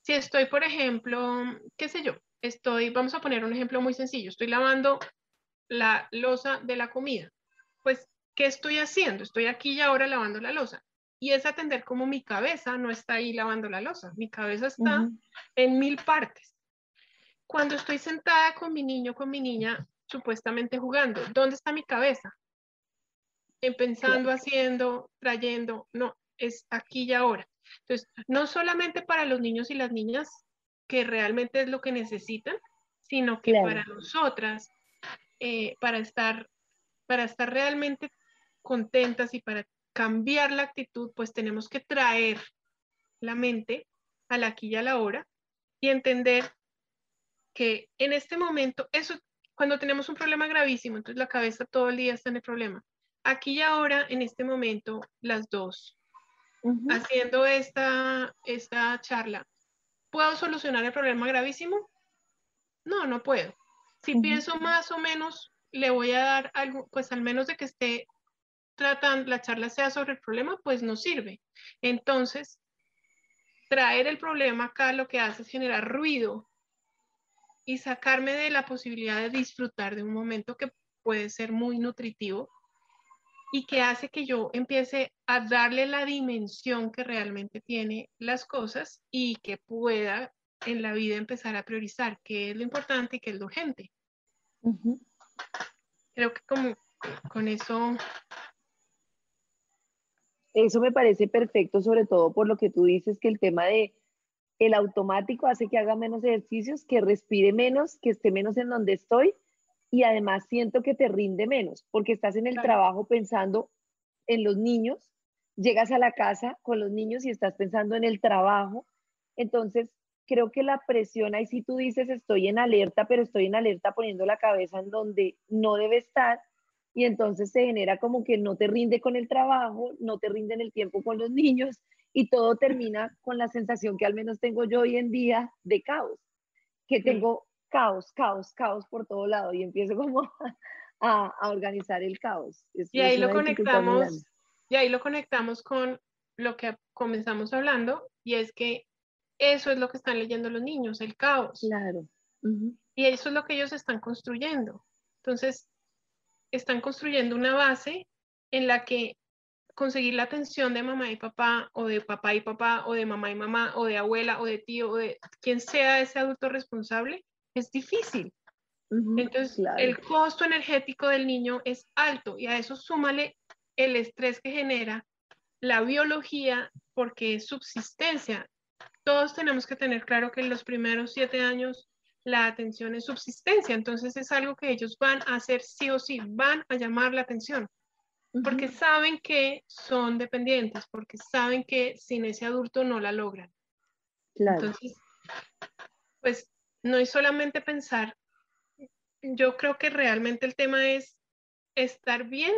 si estoy, por ejemplo, qué sé yo, estoy, vamos a poner un ejemplo muy sencillo, estoy lavando la losa de la comida, pues ¿qué estoy haciendo? Estoy aquí y ahora lavando la losa. Y es atender como mi cabeza no está ahí lavando la losa, mi cabeza está en mil partes. Cuando estoy sentada con mi niño, con mi niña, supuestamente jugando, ¿dónde está mi cabeza? En pensando, haciendo, trayendo, no, es aquí y ahora. Entonces, no solamente para los niños y las niñas, que realmente es lo que necesitan, sino que para nosotras, eh, para estar para estar realmente contentas y para cambiar la actitud, pues tenemos que traer la mente a la aquí y a la hora y entender que en este momento, eso, cuando tenemos un problema gravísimo, entonces la cabeza todo el día está en el problema. Aquí y ahora, en este momento, las dos, haciendo esta, esta charla, ¿puedo solucionar el problema gravísimo? No, no puedo. Si pienso más o menos, le voy a dar algo, pues al menos de que esté tratan, la charla sea sobre el problema, pues no sirve. Entonces, traer el problema acá lo que hace es generar ruido y sacarme de la posibilidad de disfrutar de un momento que puede ser muy nutritivo y que hace que yo empiece a darle la dimensión que realmente tiene las cosas y que pueda en la vida empezar a priorizar qué es lo importante y qué es lo urgente. Creo que como con eso eso me parece perfecto, sobre todo por lo que tú dices, que el tema de el automático hace que haga menos ejercicios, que respire menos, que esté menos en donde estoy y además siento que te rinde menos, porque estás en el trabajo pensando en los niños, llegas a la casa con los niños y estás pensando en el trabajo. Entonces, creo que la presión, ahí si tú dices estoy en alerta, pero estoy en alerta poniendo la cabeza en donde no debe estar, y entonces se genera como que no te rinde con el trabajo, no te rinde en el tiempo con los niños y todo termina con la sensación que al menos tengo yo hoy en día de caos, que tengo caos, caos, caos por todo lado y empiezo como [laughs] a, organizar el caos. y ahí lo conectamos, y ahí lo conectamos con lo que comenzamos hablando y es que eso es lo que están leyendo los niños, el caos. Claro. Y eso es lo que ellos están construyendo. Entonces, están construyendo una base en la que conseguir la atención de mamá y papá, o de papá y papá, o de mamá y mamá, o de abuela, o de tío, o de quien sea ese adulto responsable, es difícil. Entonces, el costo energético del niño es alto y a eso súmale el estrés que genera la biología porque es subsistencia. Todos tenemos que tener claro que en los primeros siete años la atención es subsistencia, entonces es algo que ellos van a hacer sí o sí, van a llamar la atención, porque saben que son dependientes, porque saben que sin ese adulto no la logran. Entonces, pues no es solamente pensar, yo creo que realmente el tema es estar bien,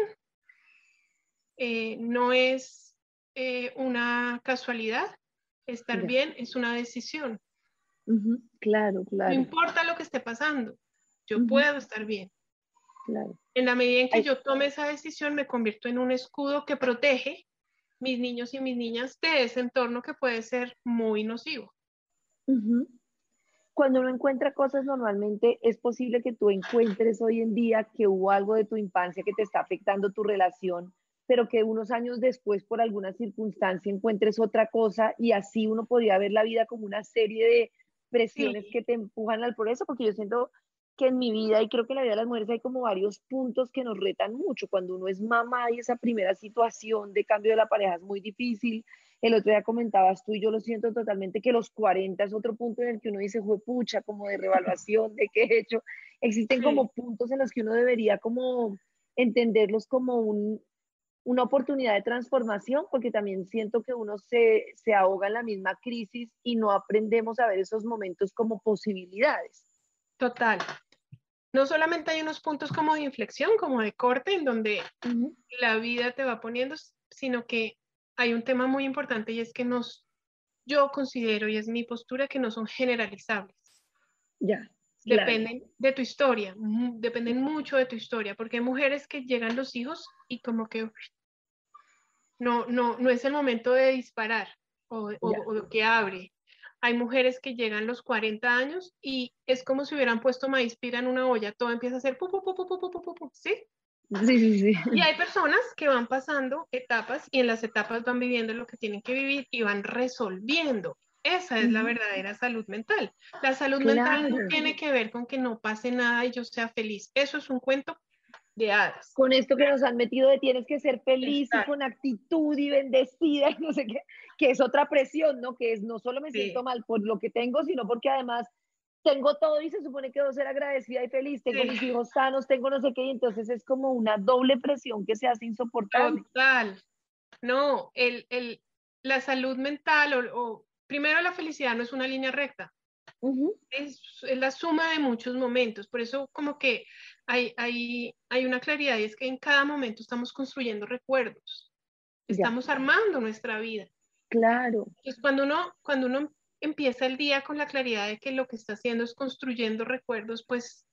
eh, no es eh, una casualidad, estar bien es una decisión. Claro, claro. No importa lo que esté pasando, yo puedo estar bien. Claro. En la medida en que yo tome esa decisión, me convierto en un escudo que protege mis niños y mis niñas de ese entorno que puede ser muy nocivo. Cuando uno encuentra cosas, normalmente es posible que tú encuentres hoy en día que hubo algo de tu infancia que te está afectando tu relación, pero que unos años después, por alguna circunstancia, encuentres otra cosa y así uno podría ver la vida como una serie de presiones que te empujan al progreso, porque yo siento que en mi vida y creo que en la vida de las mujeres hay como varios puntos que nos retan mucho. Cuando uno es mamá y esa primera situación de cambio de la pareja es muy difícil. El otro día comentabas tú y yo lo siento totalmente que los 40 es otro punto en el que uno dice, fue pucha, como de revaluación, de qué he hecho. Existen como puntos en los que uno debería como entenderlos como un, una oportunidad de transformación, porque también siento que uno se, se ahoga en la misma crisis y no aprendemos a ver esos momentos como posibilidades. Total. No solamente hay unos puntos como de inflexión, como de corte, en donde la vida te va poniendo, sino que hay un tema muy importante y es que nos, yo considero, y es mi postura, que no son generalizables. Ya. Dependen de tu historia, dependen mucho de tu historia, porque hay mujeres que llegan los hijos y como que no, no, no es el momento de disparar o, o, que abre. Hay mujeres que llegan los 40 años y es como si hubieran puesto maíz pira en una olla, todo empieza a ser pu, pu, pu, ¿sí? Sí, sí, sí. Y hay personas que van pasando etapas y en las etapas van viviendo lo que tienen que vivir y van resolviendo. Esa es la verdadera salud mental. La salud mental no tiene que ver con que no pase nada y yo sea feliz. Eso es un cuento de hadas. Con esto que nos han metido de tienes que ser feliz y con actitud y bendecida y no sé qué, que es otra presión, ¿no? Que es no solo me siento mal por lo que tengo, sino porque además tengo todo y se supone que debo ser agradecida y feliz, tengo mis hijos sanos, tengo no sé qué, y entonces es como una doble presión que se hace insoportable. Total. No, el, el, la salud mental o primero la felicidad no es una línea recta. es, la suma de muchos momentos. Por eso como que hay, hay, hay, una claridad y es que en cada momento estamos construyendo recuerdos. Estamos armando nuestra vida. Claro. Entonces cuando uno, cuando uno empieza el día con la claridad de que lo que está haciendo es construyendo recuerdos, pues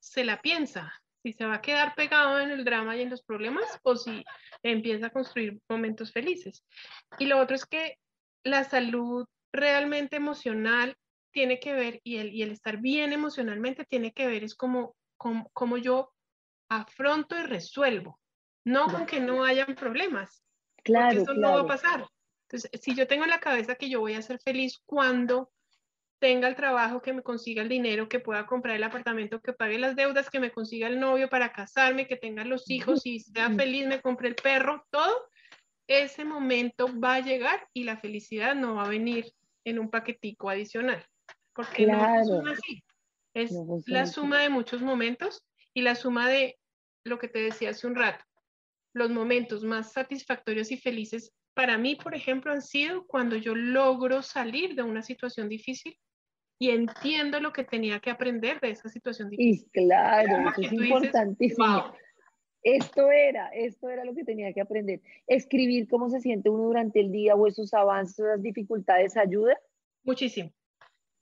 se la piensa, si se va a quedar pegado en el drama y en los problemas o si empieza a construir momentos felices. Y lo otro es que la salud realmente emocional tiene que ver, y el, y el estar bien emocionalmente tiene que ver, es como, como, yo afronto y resuelvo, no con que no hayan problemas. Claro. Porque eso no va a pasar. Entonces, si yo tengo en la cabeza que yo voy a ser feliz cuando tenga el trabajo, que me consiga el dinero, que pueda comprar el apartamento, que pague las deudas, que me consiga el novio para casarme, que tenga los hijos y sea feliz, me compre el perro, todo, ese momento va a llegar y la felicidad no va a venir en un paquetico adicional, porque no funciona así. Es la suma de muchos momentos y la suma de lo que te decía hace un rato. Los momentos más satisfactorios y felices para mí, por ejemplo, han sido cuando yo logro salir de una situación difícil y entiendo lo que tenía que aprender de esa situación difícil. Y claro, es importantísimo esto era, esto era lo que tenía que aprender. Escribir cómo se siente uno durante el día o esos avances, esas dificultades, ¿ayuda? Muchísimo,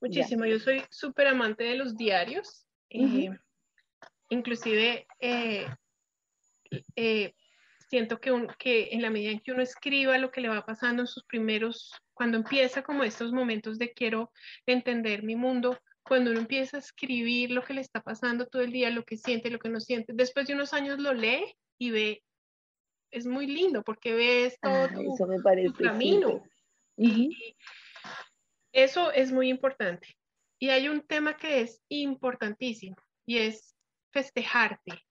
muchísimo. Yo soy súper amante de los diarios. Eh, inclusive eh, eh, siento que, que en la medida en que uno escriba lo que le va pasando en sus primeros, cuando empieza como estos momentos de quiero entender mi mundo, cuando uno empieza a escribir lo que le está pasando todo el día, lo que siente, lo que no siente, después de unos años lo lee y ve es muy lindo porque ves todo Ah, tu, eso me parece camino. súper. y, Ujú. y eso es muy importante. Y hay un tema que es importantísimo y es festejarte,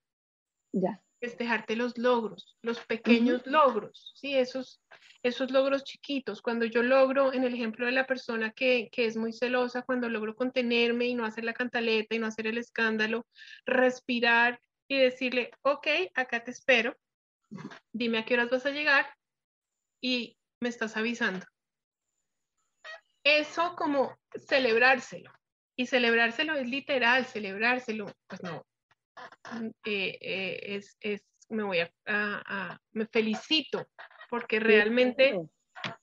Ya. Festejarte los logros, los pequeños logros, ¿sí? Esos, esos logros chiquitos. Cuando yo logro, en el ejemplo de la persona que, que es muy celosa, cuando logro contenerme y no hacer la cantaleta y no hacer el escándalo, respirar y decirle, ok, acá te espero, dime a qué horas vas a llegar y me estás avisando. Eso como celebrárselo. Y celebrárselo es literal, celebrárselo, pues no, eh, eh, es, es, me voy a, a- a- me felicito, porque realmente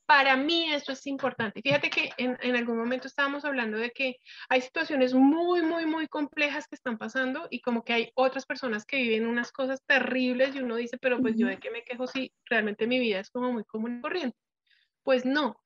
para mí esto es importante. Fíjate que en, en algún momento estábamos hablando de que hay situaciones muy, muy, muy complejas que están pasando y como que hay otras personas que viven unas cosas terribles y uno dice, pero pues yo de qué me quejo si realmente mi vida es como muy común y corriente. Pues no.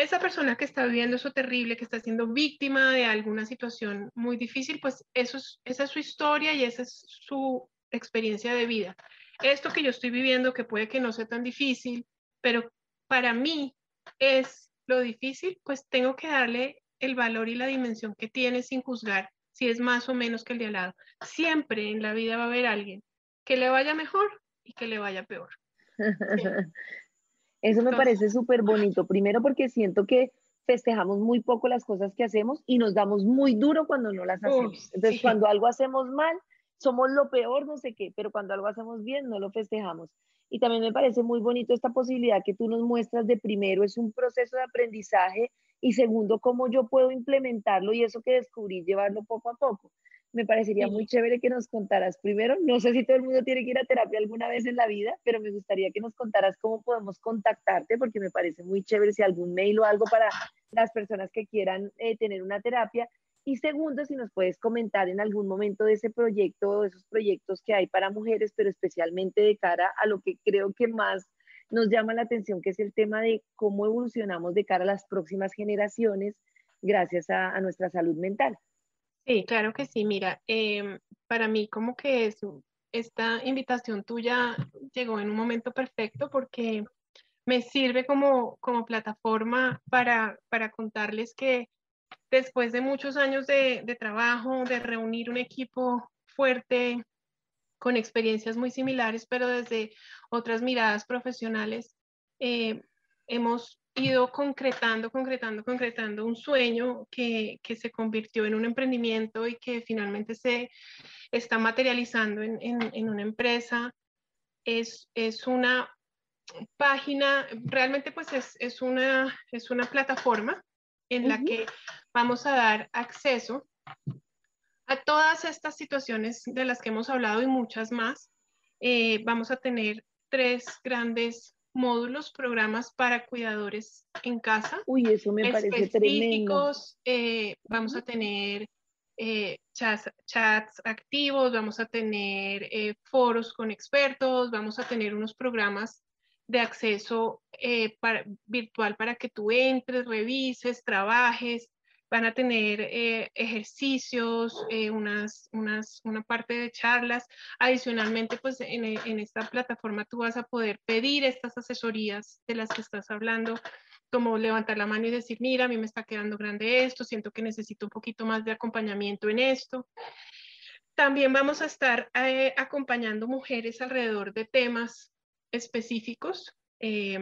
Esa persona que está viviendo eso terrible, que está siendo víctima de alguna situación muy difícil, pues eso es, esa es su historia y esa es su experiencia de vida. Esto que yo estoy viviendo, que puede que no sea tan difícil, pero para mí es lo difícil, pues tengo que darle el valor y la dimensión que tiene sin juzgar si es más o menos que el de al lado. Siempre en la vida va a haber alguien que le vaya mejor y que le vaya peor. [laughs] Eso me parece súper bonito. Primero porque siento que festejamos muy poco las cosas que hacemos y nos damos muy duro cuando no las hacemos. Entonces, cuando algo hacemos mal, somos lo peor, no sé qué, pero cuando algo hacemos bien, no lo festejamos. Y también me parece muy bonito esta posibilidad que tú nos muestras de primero, es un proceso de aprendizaje y segundo, cómo yo puedo implementarlo y eso que descubrí, llevarlo poco a poco. Me parecería Sí. muy chévere que nos contaras primero, no sé si todo el mundo tiene que ir a terapia alguna vez en la vida, pero me gustaría que nos contaras cómo podemos contactarte, porque me parece muy chévere si algún mail o algo para las personas que quieran eh, tener una terapia. Y segundo, si nos puedes comentar en algún momento de ese proyecto o de esos proyectos que hay para mujeres, pero especialmente de cara a lo que creo que más nos llama la atención, que es el tema de cómo evolucionamos de cara a las próximas generaciones gracias a, a nuestra salud mental. Sí, claro que sí. Mira, em, para mí como que es, esta invitación tuya llegó en un momento perfecto porque me sirve como, como plataforma para, para contarles que después de muchos años de, de trabajo, de reunir un equipo fuerte, con experiencias muy similares, pero desde otras miradas profesionales, eh, hemos ido concretando, concretando, concretando un sueño que, que, se convirtió en un emprendimiento y que finalmente se está materializando en, en, en una empresa. Es, es, una página, realmente pues es, es, una, es una plataforma en uh -huh. la que vamos a dar acceso a todas estas situaciones de las que hemos hablado y muchas más. Eh, vamos a tener tres grandes módulos, programas para cuidadores en casa. Uy, eso me parece tremendo. Eh, vamos a tener eh, chats, chats, activos, vamos a tener eh, foros con expertos, vamos a tener unos programas de acceso para, virtual para que tú entres, revises, trabajes. Van a tener eh, ejercicios, eh, unas, unas, una parte de charlas. Adicionalmente, pues en, en esta plataforma tú vas a poder pedir estas asesorías de las que estás hablando, como levantar la mano y decir, mira, a mí me está quedando grande esto, siento que necesito un poquito más de acompañamiento en esto. También vamos a estar eh, acompañando mujeres alrededor de temas específicos, eh,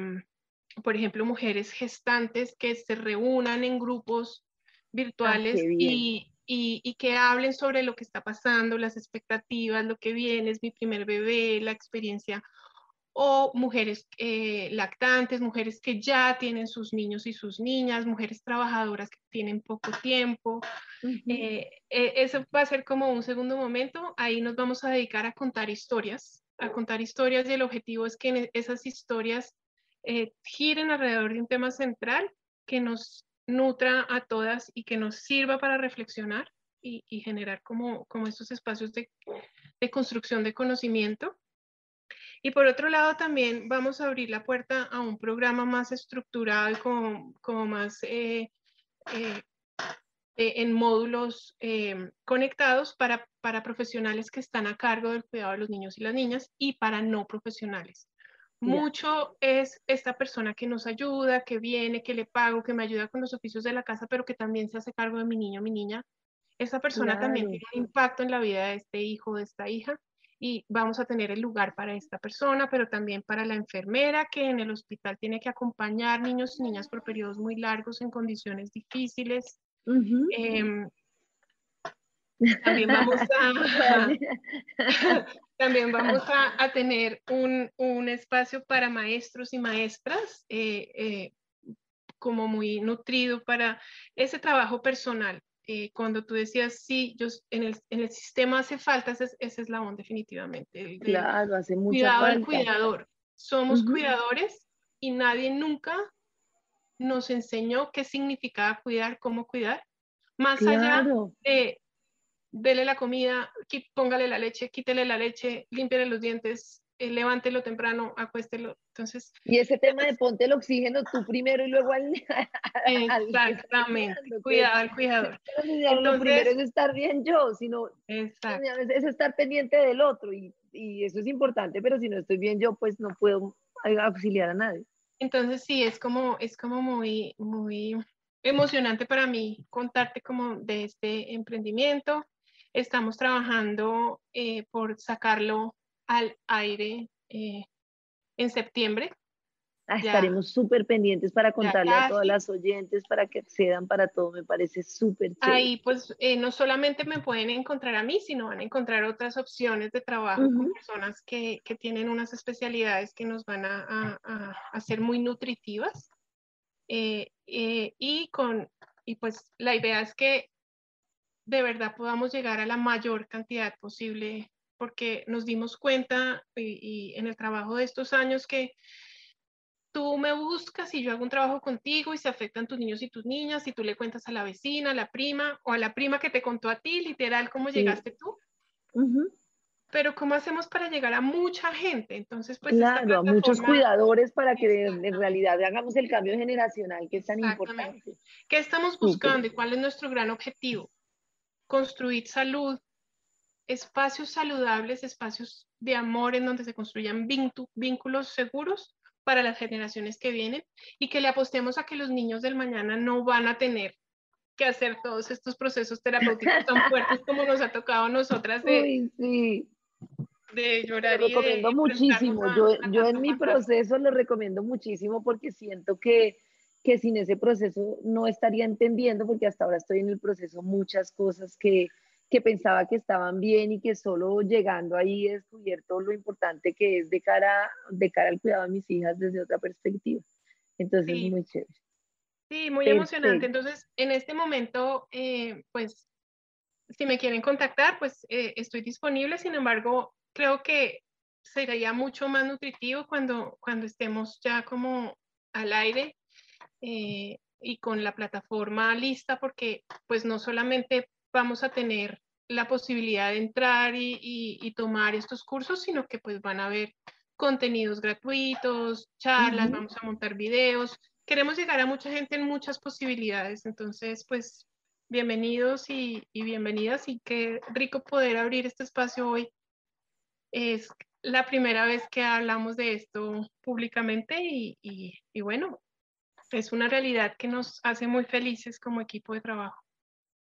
por ejemplo, mujeres gestantes que se reúnan en grupos virtuales ah, y, y, y, que hablen sobre lo que está pasando, las expectativas, lo que viene, es mi primer bebé, la experiencia, o mujeres eh, lactantes, mujeres que ya tienen sus niños y sus niñas, mujeres trabajadoras que tienen poco tiempo. Uh -huh. eh, eso va a ser como un segundo momento, ahí nos vamos a dedicar a contar historias, a contar historias y el objetivo es que esas historias eh, giren alrededor de un tema central que nos nutra a todas y que nos sirva para reflexionar y, generar como, estos espacios de, construcción de conocimiento. Y por otro lado, también vamos a abrir la puerta a un programa más estructurado y como, como más eh, eh, en módulos eh, conectados para, para profesionales que están a cargo del cuidado de los niños y las niñas y para no profesionales Mucho es esta persona que nos ayuda, que viene, que le pago, que me ayuda con los oficios de la casa, pero que también se hace cargo de mi niño, mi niña. Esa persona también tiene un impacto en la vida de este hijo, de esta hija, y vamos a tener el lugar para esta persona, pero también para la enfermera que en el hospital tiene que acompañar niños y niñas por periodos muy largos en condiciones difíciles. Em, también vamos a, [laughs] [laughs] también vamos a, tener un, un, espacio para maestros y maestras eh, eh, como muy nutrido para ese trabajo personal. Eh, cuando tú decías, sí, yo, en, el, en el sistema hace falta ese, ese eslabón definitivamente. claro, hace mucho Cuidado al cuidador. Somos cuidadores y nadie nunca nos enseñó qué significaba cuidar, cómo cuidar. Más allá de dele la comida, póngale la leche, quítele la leche, límpiale los dientes, eh, levántelo temprano, acuéstelo. Entonces, y ese tema de ponte el oxígeno tú primero y luego al. [laughs] Exactamente, cuidado al cuidador. [laughs] lo primero es estar bien yo, sino exacto. es estar pendiente del otro y, y eso es importante, pero si no estoy bien yo, pues no puedo auxiliar a nadie. Entonces sí, es como, es como muy, muy emocionante para mí contarte como de este emprendimiento. Estamos trabajando eh, por sacarlo al aire eh, en septiembre. Ah, estaremos súper pendientes para contarle a todas las oyentes para que accedan para todo, me parece súper chévere. Ahí pues eh, no solamente me pueden encontrar a mí, sino van a encontrar otras opciones de trabajo con personas que, que, tienen unas especialidades que nos van a, a, a ser muy nutritivas. Eh, y, con, y pues la idea es que de verdad podamos llegar a la mayor cantidad posible porque nos dimos cuenta y, en el trabajo de estos años que tú me buscas y yo hago un trabajo contigo y se afectan tus niños y tus niñas y tú le cuentas a la vecina, a la prima o a la prima que te contó a ti, literal, cómo llegaste tú. Pero ¿cómo hacemos para llegar a mucha gente? Entonces, pues... Claro, a muchos cuidadores para que en realidad hagamos el cambio generacional que es tan importante. ¿Qué estamos buscando y cuál es nuestro gran objetivo? Construir salud, espacios saludables, espacios de amor en donde se construyan vínculos seguros para las generaciones que vienen y que le apostemos a que los niños del mañana no van a tener que hacer todos estos procesos terapéuticos tan fuertes como nos ha tocado a nosotras de, sí. de llorar. Lo recomiendo muchísimo. yo, yo en mi proceso lo recomiendo muchísimo porque siento que, que sin ese proceso no estaría entendiendo, porque hasta ahora estoy en el proceso muchas cosas que, que pensaba que estaban bien y que solo llegando ahí he descubierto lo importante que es de cara, de cara al cuidado de mis hijas desde otra perspectiva. Entonces, es muy chévere. Sí, muy emocionante. Entonces, en este momento, eh, pues, si me quieren contactar, pues eh, estoy disponible. Sin embargo, creo que sería mucho más nutritivo cuando, cuando estemos ya como al aire eh, y con la plataforma lista, porque pues no solamente vamos a tener la posibilidad de entrar y, tomar estos cursos, sino que pues van a haber contenidos gratuitos, charlas, vamos a montar videos. Queremos llegar a mucha gente en muchas posibilidades, entonces pues bienvenidos y, bienvenidas y qué rico poder abrir este espacio hoy. Es la primera vez que hablamos de esto públicamente y, y bueno, es una realidad que nos hace muy felices como equipo de trabajo.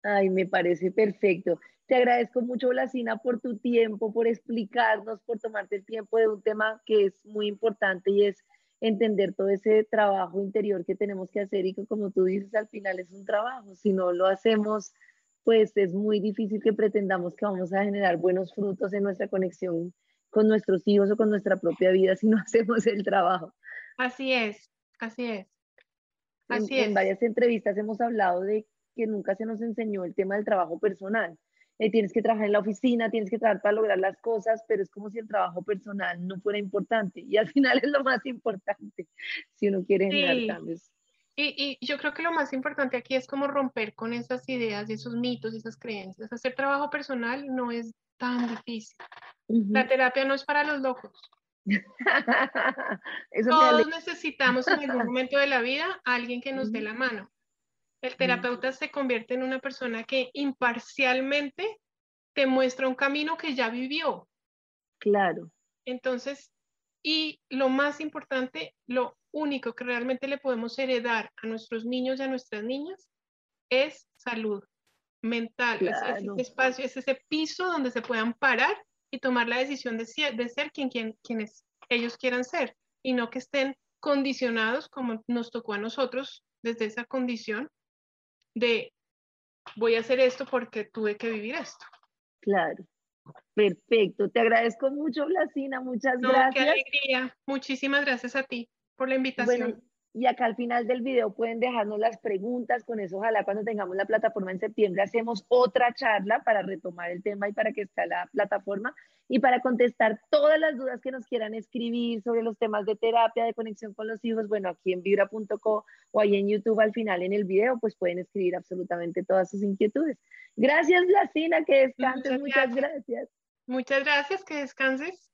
Ay, me parece perfecto. Te agradezco mucho, Blasina, por tu tiempo, por explicarnos, por tomarte el tiempo de un tema que es muy importante y es entender todo ese trabajo interior que tenemos que hacer y que como tú dices, al final es un trabajo. Si no lo hacemos, pues es muy difícil que pretendamos que vamos a generar buenos frutos en nuestra conexión con nuestros hijos o con nuestra propia vida si no [laughs] hacemos el trabajo. Así es, así es. Así en, en varias entrevistas hemos hablado de que nunca se nos enseñó el tema del trabajo personal. Eh, tienes que trabajar en la oficina, tienes que trabajar para lograr las cosas, pero es como si el trabajo personal no fuera importante y al [laughs] final es lo más importante si uno quiere generar cambios. Y, y, yo creo que lo más importante aquí es como romper con esas ideas esos mitos esas creencias. Hacer trabajo personal no es tan difícil. La terapia no es para los locos. [laughs] Todos necesitamos en algún [laughs] momento de la vida a alguien que nos dé la mano. El terapeuta se convierte en una persona que imparcialmente te muestra un camino que ya vivió. Claro. Entonces, Y lo más importante, lo único que realmente le podemos heredar a nuestros niños y a nuestras niñas es salud mental. Es, ese espacio, es ese piso donde se puedan parar y tomar la decisión de, de ser quien, quien, quienes ellos quieran ser y no que estén condicionados como nos tocó a nosotros desde esa condición de voy a hacer esto porque tuve que vivir esto. Claro. Perfecto. Te agradezco mucho, Blasina. Muchas gracias. Qué alegría. Muchísimas gracias a ti por la invitación. Y acá al final del video pueden dejarnos las preguntas, con eso ojalá cuando tengamos la plataforma en septiembre hacemos otra charla para retomar el tema y para que esté la plataforma y para contestar todas las dudas que nos quieran escribir sobre los temas de terapia, de conexión con los hijos, bueno, aquí en vibra.co o ahí en YouTube al final en el video, pues pueden escribir absolutamente todas sus inquietudes. Gracias, Blasina, que descanses, muchas gracias. Muchas gracias, que descanses.